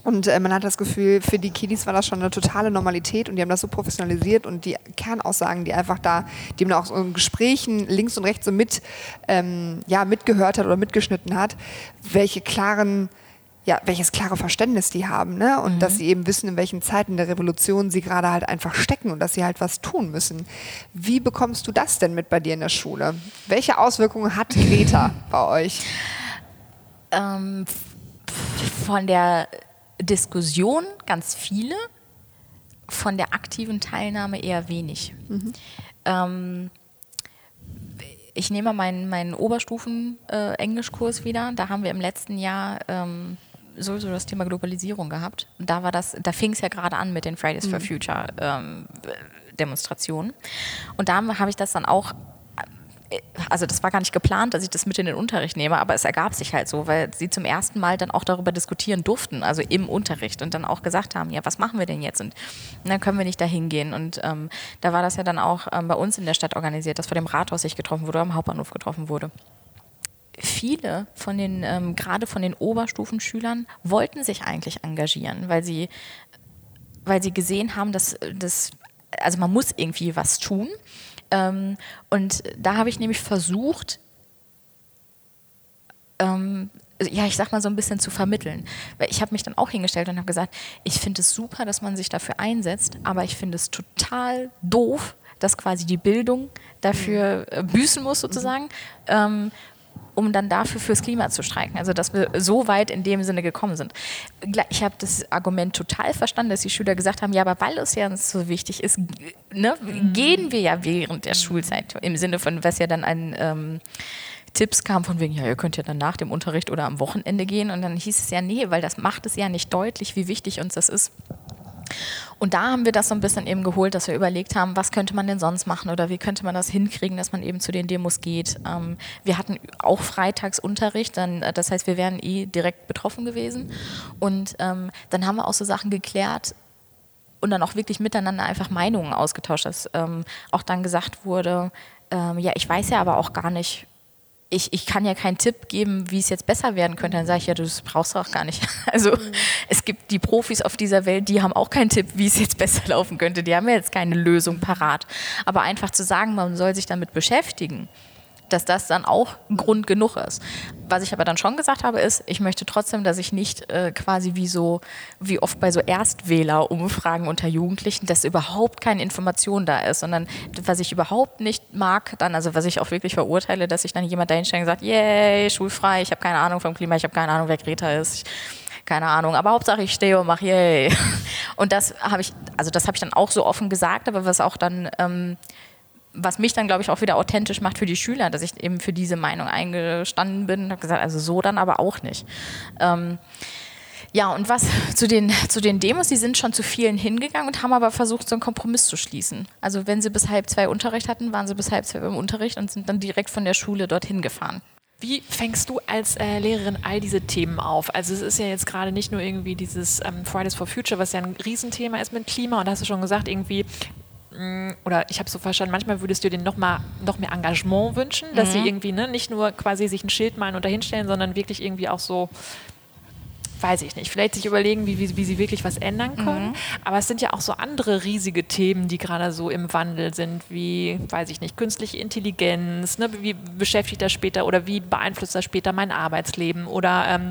und äh, man hat das Gefühl, für die Kiddies war das schon eine totale Normalität und die haben das so professionalisiert und die Kernaussagen, die einfach da, die man auch so in Gesprächen links und rechts so mit, ähm, ja, mitgehört hat oder mitgeschnitten hat, welche klaren ja, welches klare Verständnis die haben, ne? Und mhm. dass sie eben wissen, in welchen Zeiten der Revolution sie gerade halt einfach stecken und dass sie halt was tun müssen. Wie bekommst du das denn mit bei dir in der Schule? Welche Auswirkungen hat Greta bei euch? Ähm, von der Diskussion ganz viele, von der aktiven Teilnahme eher wenig. Mhm. Ähm, ich nehme meinen, meinen Oberstufen-Englischkurs äh, wieder. Da haben wir im letzten Jahr ähm, sowieso das Thema Globalisierung gehabt. Und da war das, da fing es ja gerade an mit den Fridays mhm. for Future ähm, Demonstrationen. Und da habe ich das dann auch also das war gar nicht geplant, dass ich das mit in den Unterricht nehme, aber es ergab sich halt so, weil sie zum ersten Mal dann auch darüber diskutieren durften, also im Unterricht und dann auch gesagt haben, ja, was machen wir denn jetzt? Und, dann können wir nicht da hingehen. Und ähm, da war das ja dann auch ähm, bei uns in der Stadt organisiert, dass vor dem Rathaus sich getroffen wurde, am Hauptbahnhof getroffen wurde viele von den, ähm, gerade von den Oberstufenschülern, wollten sich eigentlich engagieren, weil sie, weil sie gesehen haben, dass das, also man muss irgendwie was tun. Ähm, und da habe ich nämlich versucht, ähm, ja, ich sag mal so ein bisschen zu vermitteln. Weil ich habe mich dann auch hingestellt und habe gesagt, ich finde es super, dass man sich dafür einsetzt, aber ich finde es total doof, dass quasi die Bildung dafür äh, büßen muss sozusagen. Ähm, um dann dafür fürs Klima zu streiken. Also dass wir so weit in dem Sinne gekommen sind. Ich habe das Argument total verstanden, dass die Schüler gesagt haben, ja, aber weil es ja so wichtig ist, ne, mhm. gehen wir ja während der Schulzeit im Sinne von, was ja dann ein ähm, Tipps kam von wegen, ja, ihr könnt ja dann nach dem Unterricht oder am Wochenende gehen. Und dann hieß es ja, nee, weil das macht es ja nicht deutlich, wie wichtig uns das ist. Und da haben wir das so ein bisschen eben geholt, dass wir überlegt haben, was könnte man denn sonst machen oder wie könnte man das hinkriegen, dass man eben zu den Demos geht. Ähm, wir hatten auch Freitagsunterricht, dann, äh, das heißt, wir wären eh direkt betroffen gewesen. Und ähm, dann haben wir auch so Sachen geklärt, und dann auch wirklich miteinander einfach Meinungen ausgetauscht, dass ähm, auch dann gesagt wurde, ähm, ja, ich weiß ja aber auch gar nicht, ich, ich kann ja keinen Tipp geben, wie es jetzt besser werden könnte. Dann sage ich, ja, das brauchst du auch gar nicht. Also mhm. es gibt die Profis auf dieser Welt, die haben auch keinen Tipp, wie es jetzt besser laufen könnte. Die haben ja jetzt keine Lösung parat. Aber einfach zu sagen, man soll sich damit beschäftigen, dass das dann auch Grund genug ist. Was ich aber dann schon gesagt habe, ist, ich möchte trotzdem, dass ich nicht äh, quasi wie so, wie oft bei so Erstwähler-Umfragen unter Jugendlichen, dass überhaupt keine Information da ist, sondern was ich überhaupt nicht mag, dann, also was ich auch wirklich verurteile, dass sich dann jemand dahinstellt und sagt, yay, schulfrei, ich habe keine Ahnung vom Klima, ich habe keine Ahnung, wer Greta ist. Ich, keine Ahnung, aber Hauptsache ich stehe und mache yay. Und das habe ich, also das habe ich dann auch so offen gesagt, aber was auch dann ähm, was mich dann, glaube ich, auch wieder authentisch macht für die Schüler, dass ich eben für diese Meinung eingestanden bin und habe gesagt, also so dann aber auch nicht. Ähm, ja, und was zu den, zu den Demos, die sind schon zu vielen hingegangen und haben aber versucht, so einen Kompromiss zu schließen. Also wenn sie bis halb zwei Unterricht hatten, waren sie bis halb zwei im Unterricht und sind dann direkt von der Schule dorthin gefahren. Wie fängst du als äh, Lehrerin all diese Themen auf? Also es ist ja jetzt gerade nicht nur irgendwie dieses ähm, Fridays for Future, was ja ein Riesenthema ist mit Klima und hast du schon gesagt, irgendwie oder ich habe so verstanden, manchmal würdest du dir noch mal noch mehr Engagement wünschen, dass mhm. sie irgendwie ne, nicht nur quasi sich ein Schild malen und dahinstellen, sondern wirklich irgendwie auch so weiß ich nicht, vielleicht sich überlegen, wie, wie, wie sie wirklich was ändern können. Mhm. Aber es sind ja auch so andere riesige Themen, die gerade so im Wandel sind, wie, weiß ich nicht, künstliche Intelligenz, ne? wie beschäftigt das später oder wie beeinflusst das später mein Arbeitsleben oder ähm,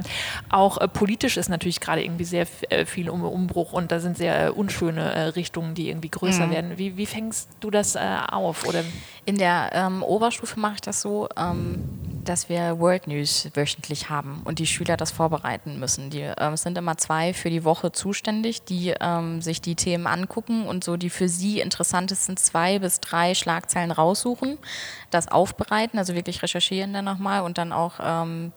auch äh, politisch ist natürlich gerade irgendwie sehr äh, viel um Umbruch und da sind sehr äh, unschöne äh, Richtungen, die irgendwie größer mhm. werden. Wie, wie fängst du das äh, auf? Oder? In der ähm, Oberstufe mache ich das so, ähm, dass wir World News wöchentlich haben und die Schüler das vorbereiten müssen. Die ähm, sind immer zwei für die Woche zuständig, die ähm, sich die Themen angucken und so die für sie interessantesten zwei bis drei Schlagzeilen raussuchen, das aufbereiten, also wirklich recherchieren dann nochmal und dann auch ähm,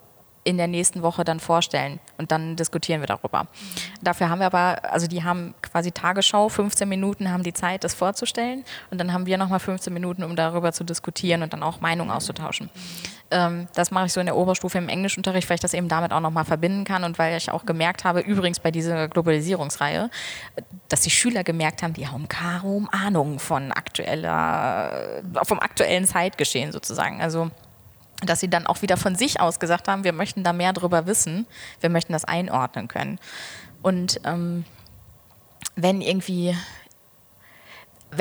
in der nächsten Woche dann vorstellen und dann diskutieren wir darüber. Dafür haben wir aber, also die haben quasi Tagesschau, 15 Minuten haben die Zeit, das vorzustellen und dann haben wir nochmal 15 Minuten, um darüber zu diskutieren und dann auch Meinungen auszutauschen. Ähm, das mache ich so in der Oberstufe im Englischunterricht, weil ich das eben damit auch nochmal verbinden kann und weil ich auch gemerkt habe, übrigens bei dieser Globalisierungsreihe, dass die Schüler gemerkt haben, die haben kaum Ahnung von aktueller, vom aktuellen Zeitgeschehen sozusagen. Also dass sie dann auch wieder von sich aus gesagt haben, wir möchten da mehr drüber wissen, wir möchten das einordnen können. Und ähm, wenn irgendwie,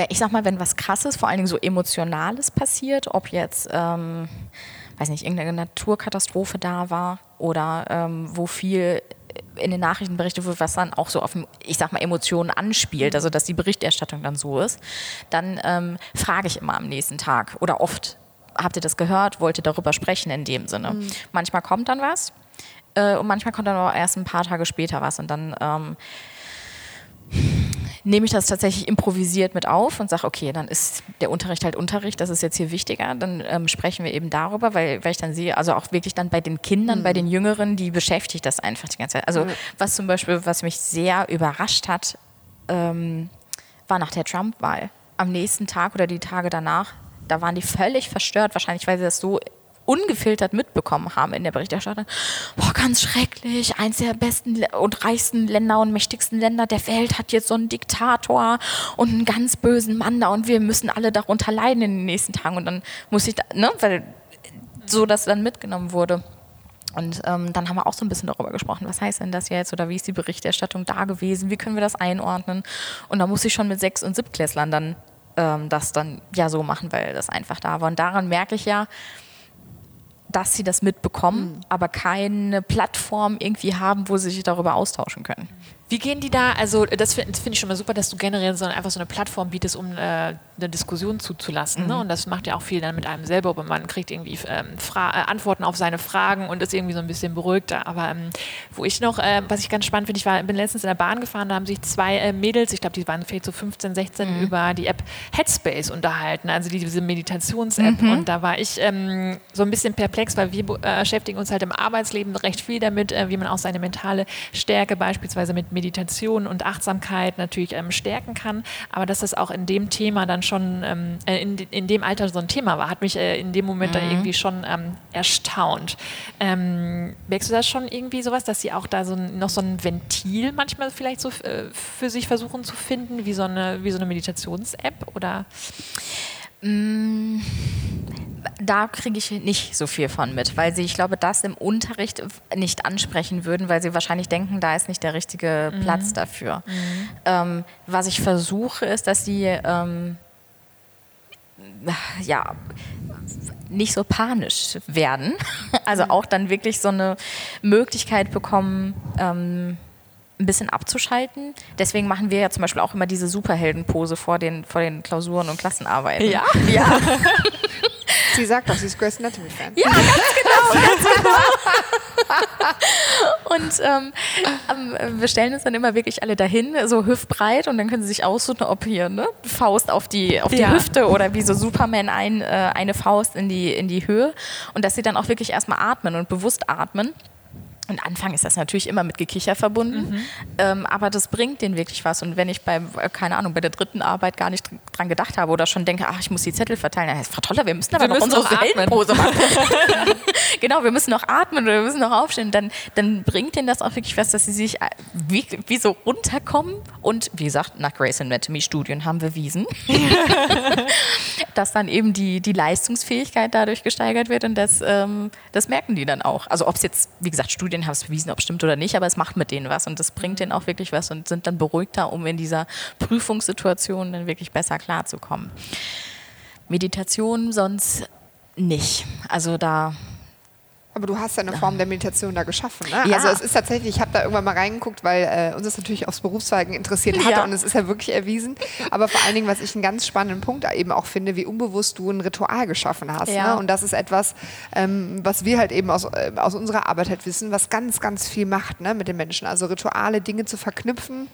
ich sag mal, wenn was krasses, vor allen Dingen so Emotionales passiert, ob jetzt, ähm, weiß nicht, irgendeine Naturkatastrophe da war oder ähm, wo viel in den Nachrichten berichtet wird, was dann auch so auf, ich sag mal, Emotionen anspielt, also dass die Berichterstattung dann so ist, dann ähm, frage ich immer am nächsten Tag oder oft habt ihr das gehört, wollt ihr darüber sprechen in dem Sinne. Mhm. Manchmal kommt dann was äh, und manchmal kommt dann aber erst ein paar Tage später was und dann ähm, nehme ich das tatsächlich improvisiert mit auf und sage, okay, dann ist der Unterricht halt Unterricht, das ist jetzt hier wichtiger. Dann ähm, sprechen wir eben darüber, weil, weil ich dann sehe, also auch wirklich dann bei den Kindern, mhm. bei den Jüngeren, die beschäftigt das einfach die ganze Zeit. Also mhm. was zum Beispiel, was mich sehr überrascht hat, ähm, war nach der Trump-Wahl. Am nächsten Tag oder die Tage danach da waren die völlig verstört, wahrscheinlich weil sie das so ungefiltert mitbekommen haben in der Berichterstattung. Boah, ganz schrecklich. Eins der besten und reichsten Länder und mächtigsten Länder der Welt hat jetzt so einen Diktator und einen ganz bösen Mann da und wir müssen alle darunter leiden in den nächsten Tagen. Und dann muss ich, da, ne, weil so das dann mitgenommen wurde. Und ähm, dann haben wir auch so ein bisschen darüber gesprochen, was heißt denn das jetzt oder wie ist die Berichterstattung da gewesen, wie können wir das einordnen. Und da muss ich schon mit Sechs- und Siebtklässlern dann ähm, das dann ja so machen, weil das einfach da war. Und daran merke ich ja, dass sie das mitbekommen, mhm. aber keine Plattform irgendwie haben, wo sie sich darüber austauschen können. Wie gehen die da? Also das finde find ich schon mal super, dass du generell so einfach so eine Plattform bietest, um äh, eine Diskussion zuzulassen. Ne? Mhm. Ne? Und das macht ja auch viel dann mit einem selber, aber man kriegt irgendwie ähm, äh, Antworten auf seine Fragen und ist irgendwie so ein bisschen beruhigter. Aber ähm, wo ich noch, äh, was ich ganz spannend finde, ich war, bin letztens in der Bahn gefahren, da haben sich zwei äh, Mädels, ich glaube, die waren vielleicht so 15, 16, mhm. über die App Headspace unterhalten, also diese Meditations-App. Mhm. Und da war ich ähm, so ein bisschen perplex, weil wir äh, beschäftigen uns halt im Arbeitsleben recht viel damit, äh, wie man auch seine mentale Stärke beispielsweise mit Meditation und Achtsamkeit natürlich ähm, stärken kann. Aber dass das auch in dem Thema dann schon, ähm, äh, in, in dem Alter so ein Thema war, hat mich äh, in dem Moment mhm. dann irgendwie schon ähm, erstaunt. Ähm, merkst du das schon irgendwie sowas, dass sie auch da so noch so ein Ventil manchmal vielleicht so äh, für sich versuchen zu finden, wie so eine, wie so eine Meditations-App oder? Da kriege ich nicht so viel von mit, weil sie, ich glaube, das im Unterricht nicht ansprechen würden, weil sie wahrscheinlich denken, da ist nicht der richtige mhm. Platz dafür. Mhm. Ähm, was ich versuche, ist, dass sie ähm, ja nicht so panisch werden, also mhm. auch dann wirklich so eine Möglichkeit bekommen. Ähm, ein bisschen abzuschalten. Deswegen machen wir ja zum Beispiel auch immer diese Superheldenpose vor den, vor den Klausuren und Klassenarbeiten. Ja? Ja. Sie sagt doch, sie ist Grace Anatomy-Fan. Ja, ganz genau, ganz genau. und ähm, ähm, wir stellen uns dann immer wirklich alle dahin, so hüftbreit, und dann können sie sich aussuchen, ob hier ne, Faust auf die, auf die ja. Hüfte oder wie so Superman ein, äh, eine Faust in die, in die Höhe. Und dass sie dann auch wirklich erstmal atmen und bewusst atmen. Und Anfang ist das natürlich immer mit Gekicher verbunden, mhm. ähm, aber das bringt denen wirklich was. Und wenn ich bei, äh, keine Ahnung, bei der dritten Arbeit gar nicht dran gedacht habe oder schon denke, ach, ich muss die Zettel verteilen, dann heißt Frau Toller, wir müssen aber wir noch müssen unsere Heldenpose machen. genau, wir müssen noch atmen oder wir müssen noch aufstehen. Dann, dann bringt denen das auch wirklich was, dass sie sich äh, wie, wie so runterkommen. Und wie gesagt, nach Grace Anatomy Studien haben wir bewiesen, dass dann eben die, die Leistungsfähigkeit dadurch gesteigert wird und das, ähm, das merken die dann auch. Also ob es jetzt, wie gesagt, Studien Studien haben es bewiesen, ob es stimmt oder nicht, aber es macht mit denen was und das bringt denen auch wirklich was und sind dann beruhigter, um in dieser Prüfungssituation dann wirklich besser klarzukommen. Meditation sonst nicht. Also da aber du hast ja eine Form der Meditation da geschaffen. Ne? Ja. Also es ist tatsächlich, ich habe da irgendwann mal reingeguckt, weil äh, uns das natürlich aufs Berufszweigen interessiert hat ja. und es ist ja wirklich erwiesen. Aber vor allen Dingen, was ich einen ganz spannenden Punkt eben auch finde, wie unbewusst du ein Ritual geschaffen hast. Ja. Ne? Und das ist etwas, ähm, was wir halt eben aus, äh, aus unserer Arbeit halt wissen, was ganz, ganz viel macht ne, mit den Menschen. Also Rituale, Dinge zu verknüpfen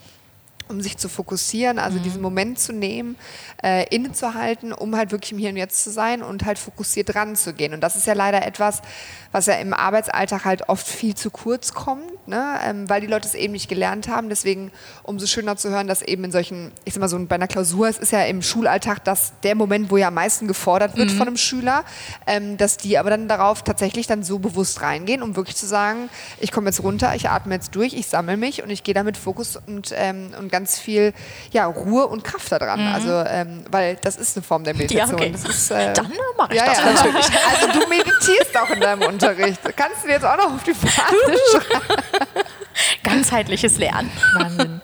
um sich zu fokussieren, also mhm. diesen Moment zu nehmen, äh, innezuhalten, um halt wirklich im Hier und Jetzt zu sein und halt fokussiert dran zu gehen. Und das ist ja leider etwas, was ja im Arbeitsalltag halt oft viel zu kurz kommt, ne? Ähm, weil die Leute es eben nicht gelernt haben. Deswegen umso schöner zu hören, dass eben in solchen, ich sag mal so bei einer Klausur, es ist ja im Schulalltag das der Moment, wo ja am meisten gefordert wird mhm. von einem Schüler, ähm, dass die aber dann darauf tatsächlich dann so bewusst reingehen, um wirklich zu sagen, ich komme jetzt runter, ich atme jetzt durch, ich sammle mich und ich gehe damit Fokus und, ähm, und ganz viel ja, Ruhe und Kraft daran. Mhm. Also, ähm, weil das ist eine Form der Meditation. Ja, okay. ist, äh, dann mache ich ja, das ja. natürlich. Also du meditierst auch in deinem Unterricht. Kannst du jetzt auch noch auf die Fahne schreiben? Ganzheitliches Lernen. Wahnsinn.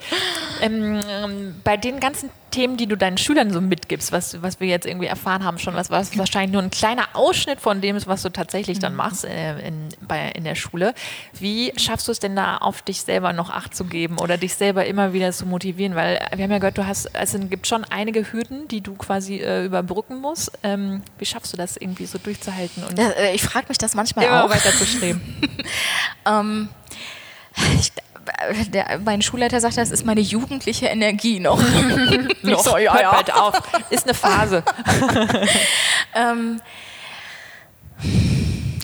Ähm, bei den ganzen Themen, die du deinen Schülern so mitgibst, was, was wir jetzt irgendwie erfahren haben schon, was, was wahrscheinlich nur ein kleiner Ausschnitt von dem ist, was du tatsächlich dann mhm. machst äh, in, bei, in der Schule. Wie schaffst du es denn da auf dich selber noch Acht zu geben oder dich selber immer wieder zu motivieren? Weil wir haben ja gehört, du hast, also es gibt schon einige Hürden, die du quasi äh, überbrücken musst. Ähm, wie schaffst du das irgendwie so durchzuhalten? Und ja, äh, ich frage mich das manchmal immer auch. weiter zu streben. ähm, ich, der, mein Schulleiter sagt, das ist meine jugendliche Energie noch. noch so, ja, ja. bald auf. Ist eine Phase. ähm,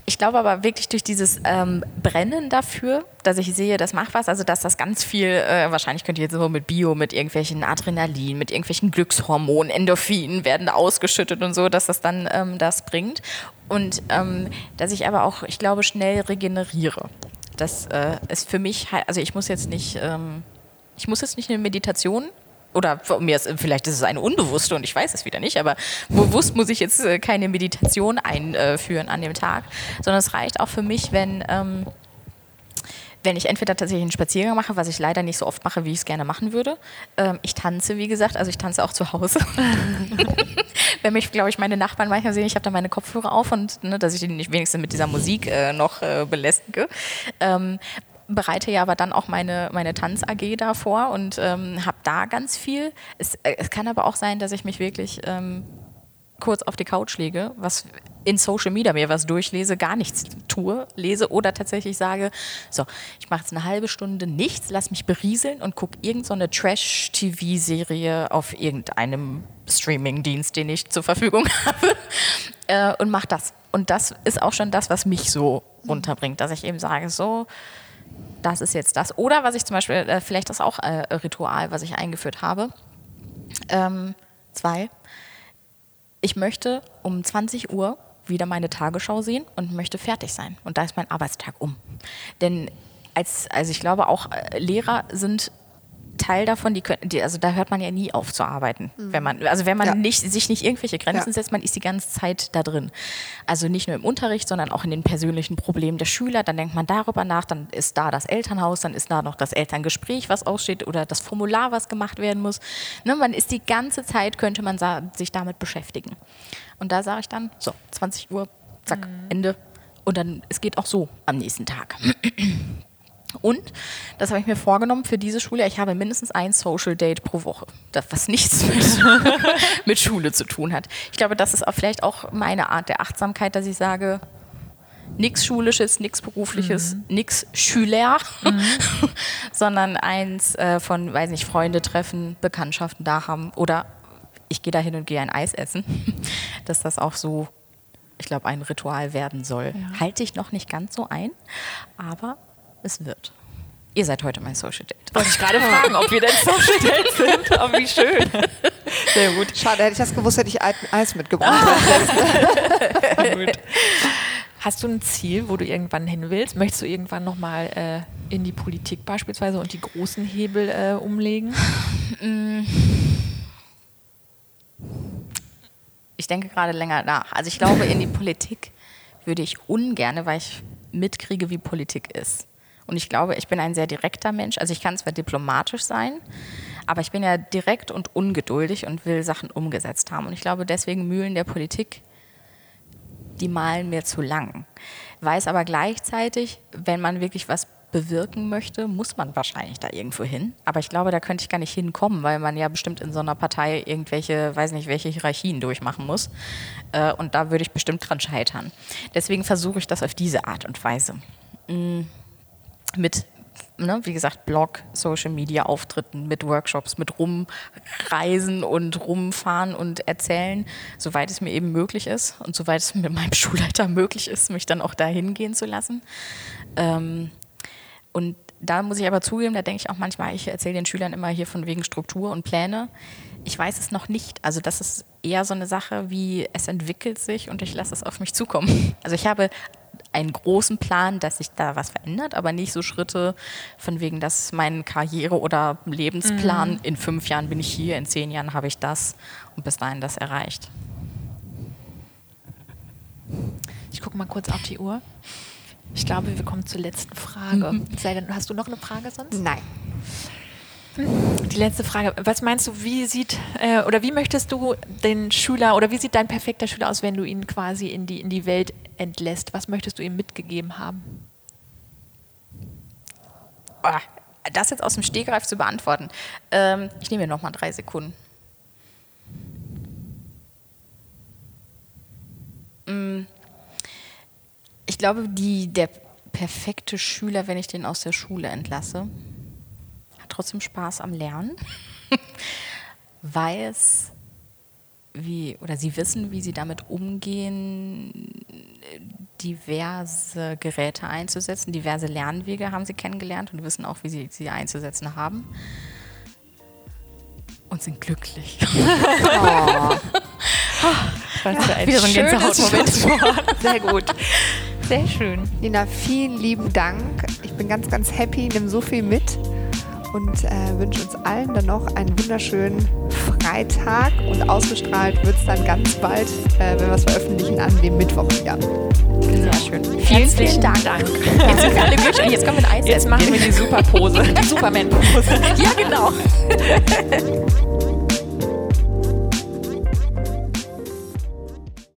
ich glaube aber wirklich durch dieses ähm, Brennen dafür, dass ich sehe, das macht was, also dass das ganz viel, äh, wahrscheinlich könnt ihr jetzt so mit Bio, mit irgendwelchen Adrenalin, mit irgendwelchen Glückshormonen, Endorphinen werden ausgeschüttet und so, dass das dann ähm, das bringt. Und ähm, dass ich aber auch, ich glaube, schnell regeneriere das äh, ist für mich, also ich muss jetzt nicht, ähm, ich muss jetzt nicht eine Meditation oder mir ist, vielleicht ist es eine unbewusste und ich weiß es wieder nicht, aber bewusst muss ich jetzt äh, keine Meditation einführen an dem Tag, sondern es reicht auch für mich, wenn ähm, wenn ich entweder tatsächlich einen Spaziergang mache, was ich leider nicht so oft mache, wie ich es gerne machen würde. Ähm, ich tanze, wie gesagt, also ich tanze auch zu Hause. wenn mich, glaube ich, meine Nachbarn manchmal sehen, ich habe da meine Kopfhörer auf und ne, dass ich die nicht wenigstens mit dieser Musik äh, noch äh, belästige. Ähm, bereite ja aber dann auch meine, meine Tanz-AG da vor und ähm, habe da ganz viel. Es, äh, es, kann aber auch sein, dass ich mich wirklich ähm, kurz auf die Couch lege, was in Social Media mir was durchlese, gar nichts tue, lese oder tatsächlich sage, so, ich mache jetzt eine halbe Stunde nichts, lass mich berieseln und gucke irgendeine so Trash-TV-Serie auf irgendeinem Streaming-Dienst, den ich zur Verfügung habe äh, und mache das. Und das ist auch schon das, was mich so runterbringt, dass ich eben sage, so, das ist jetzt das. Oder was ich zum Beispiel, äh, vielleicht das auch äh, Ritual, was ich eingeführt habe. Ähm, zwei. Ich möchte um 20 Uhr wieder meine Tagesschau sehen und möchte fertig sein. Und da ist mein Arbeitstag um. Denn als, also ich glaube auch äh, Lehrer sind Teil davon, die können, die, also da hört man ja nie auf zu arbeiten. Mhm. Wenn man, also wenn man ja. nicht, sich nicht irgendwelche Grenzen ja. setzt, man ist die ganze Zeit da drin. Also nicht nur im Unterricht, sondern auch in den persönlichen Problemen der Schüler. Dann denkt man darüber nach, dann ist da das Elternhaus, dann ist da noch das Elterngespräch, was aussteht oder das Formular, was gemacht werden muss. Ne, man ist die ganze Zeit, könnte man sich damit beschäftigen. Und da sage ich dann, so, 20 Uhr, zack, mhm. Ende. Und dann, es geht auch so am nächsten Tag. Und, das habe ich mir vorgenommen für diese Schule, ich habe mindestens ein Social Date pro Woche, das, was nichts mit, mit Schule zu tun hat. Ich glaube, das ist auch vielleicht auch meine Art der Achtsamkeit, dass ich sage, nichts Schulisches, nichts Berufliches, mhm. nichts Schüler, mhm. sondern eins äh, von, weiß nicht, Freunde treffen, Bekanntschaften da haben oder ich gehe da hin und gehe ein Eis essen, dass das auch so, ich glaube, ein Ritual werden soll. Ja. Halte ich noch nicht ganz so ein, aber es wird. Ihr seid heute mein Social Date. Wollte ich gerade fragen, ob wir denn Social Date sind. Oh, wie schön. Sehr gut. Schade, hätte ich das gewusst, hätte ich Eis mitgebracht. gut. Hast du ein Ziel, wo du irgendwann hin willst? Möchtest du irgendwann nochmal äh, in die Politik beispielsweise und die großen Hebel äh, umlegen? Ich denke gerade länger nach. Also ich glaube, in die Politik würde ich ungern, weil ich mitkriege, wie Politik ist. Und ich glaube, ich bin ein sehr direkter Mensch. Also ich kann zwar diplomatisch sein, aber ich bin ja direkt und ungeduldig und will Sachen umgesetzt haben. Und ich glaube, deswegen Mühlen der Politik, die malen mir zu lang. Weiß aber gleichzeitig, wenn man wirklich was bewirken möchte, muss man wahrscheinlich da irgendwo hin. Aber ich glaube, da könnte ich gar nicht hinkommen, weil man ja bestimmt in so einer Partei irgendwelche, weiß nicht, welche Hierarchien durchmachen muss. Äh, und da würde ich bestimmt dran scheitern. Deswegen versuche ich das auf diese Art und Weise. Mit ne, wie gesagt, Blog, Social Media Auftritten mit Workshops, mit rumreisen und rumfahren und erzählen, soweit es mir eben möglich ist und soweit es mit meinem Schulleiter möglich ist, mich dann auch dahin gehen zu lassen. Ähm, und da muss ich aber zugeben, da denke ich auch manchmal, ich erzähle den Schülern immer hier von wegen Struktur und Pläne. Ich weiß es noch nicht. Also das ist eher so eine Sache wie, es entwickelt sich und ich lasse es auf mich zukommen. Also ich habe einen großen Plan, dass sich da was verändert, aber nicht so Schritte von wegen, dass mein Karriere- oder Lebensplan, mhm. in fünf Jahren bin ich hier, in zehn Jahren habe ich das und bis dahin das erreicht. Ich gucke mal kurz auf die Uhr. Ich glaube, wir kommen zur letzten Frage. Mhm. Sei denn, hast du noch eine Frage sonst? Nein. Die letzte Frage. Was meinst du, wie sieht äh, oder wie möchtest du den Schüler oder wie sieht dein perfekter Schüler aus, wenn du ihn quasi in die, in die Welt entlässt? Was möchtest du ihm mitgegeben haben? Oh, das jetzt aus dem Stegreif zu beantworten. Ähm, ich nehme mir noch mal drei Sekunden. Mm. Ich glaube, die, der perfekte Schüler, wenn ich den aus der Schule entlasse, trotzdem Spaß am Lernen, weiß, wie, oder sie wissen, wie sie damit umgehen, diverse Geräte einzusetzen, diverse Lernwege haben sie kennengelernt und wissen auch, wie sie sie einzusetzen haben. Und sind glücklich. Oh. Was für ein Wieder so ein Gänsehautmoment. Sehr gut. Sehr schön. Nina, vielen lieben Dank. Ich bin ganz, ganz happy, nimm so viel mit und äh, wünsche uns allen dann noch einen wunderschönen Freitag und ausgestrahlt wird es dann ganz bald, äh, wenn wir es veröffentlichen, an dem Mittwoch wieder. Sehr schön. Vielen, vielen Dank. Dank. Jetzt sind alle glücklich. Jetzt kommen wir ein Eis. Jetzt machen wir die Superpose, die Superman-Pose. ja, genau.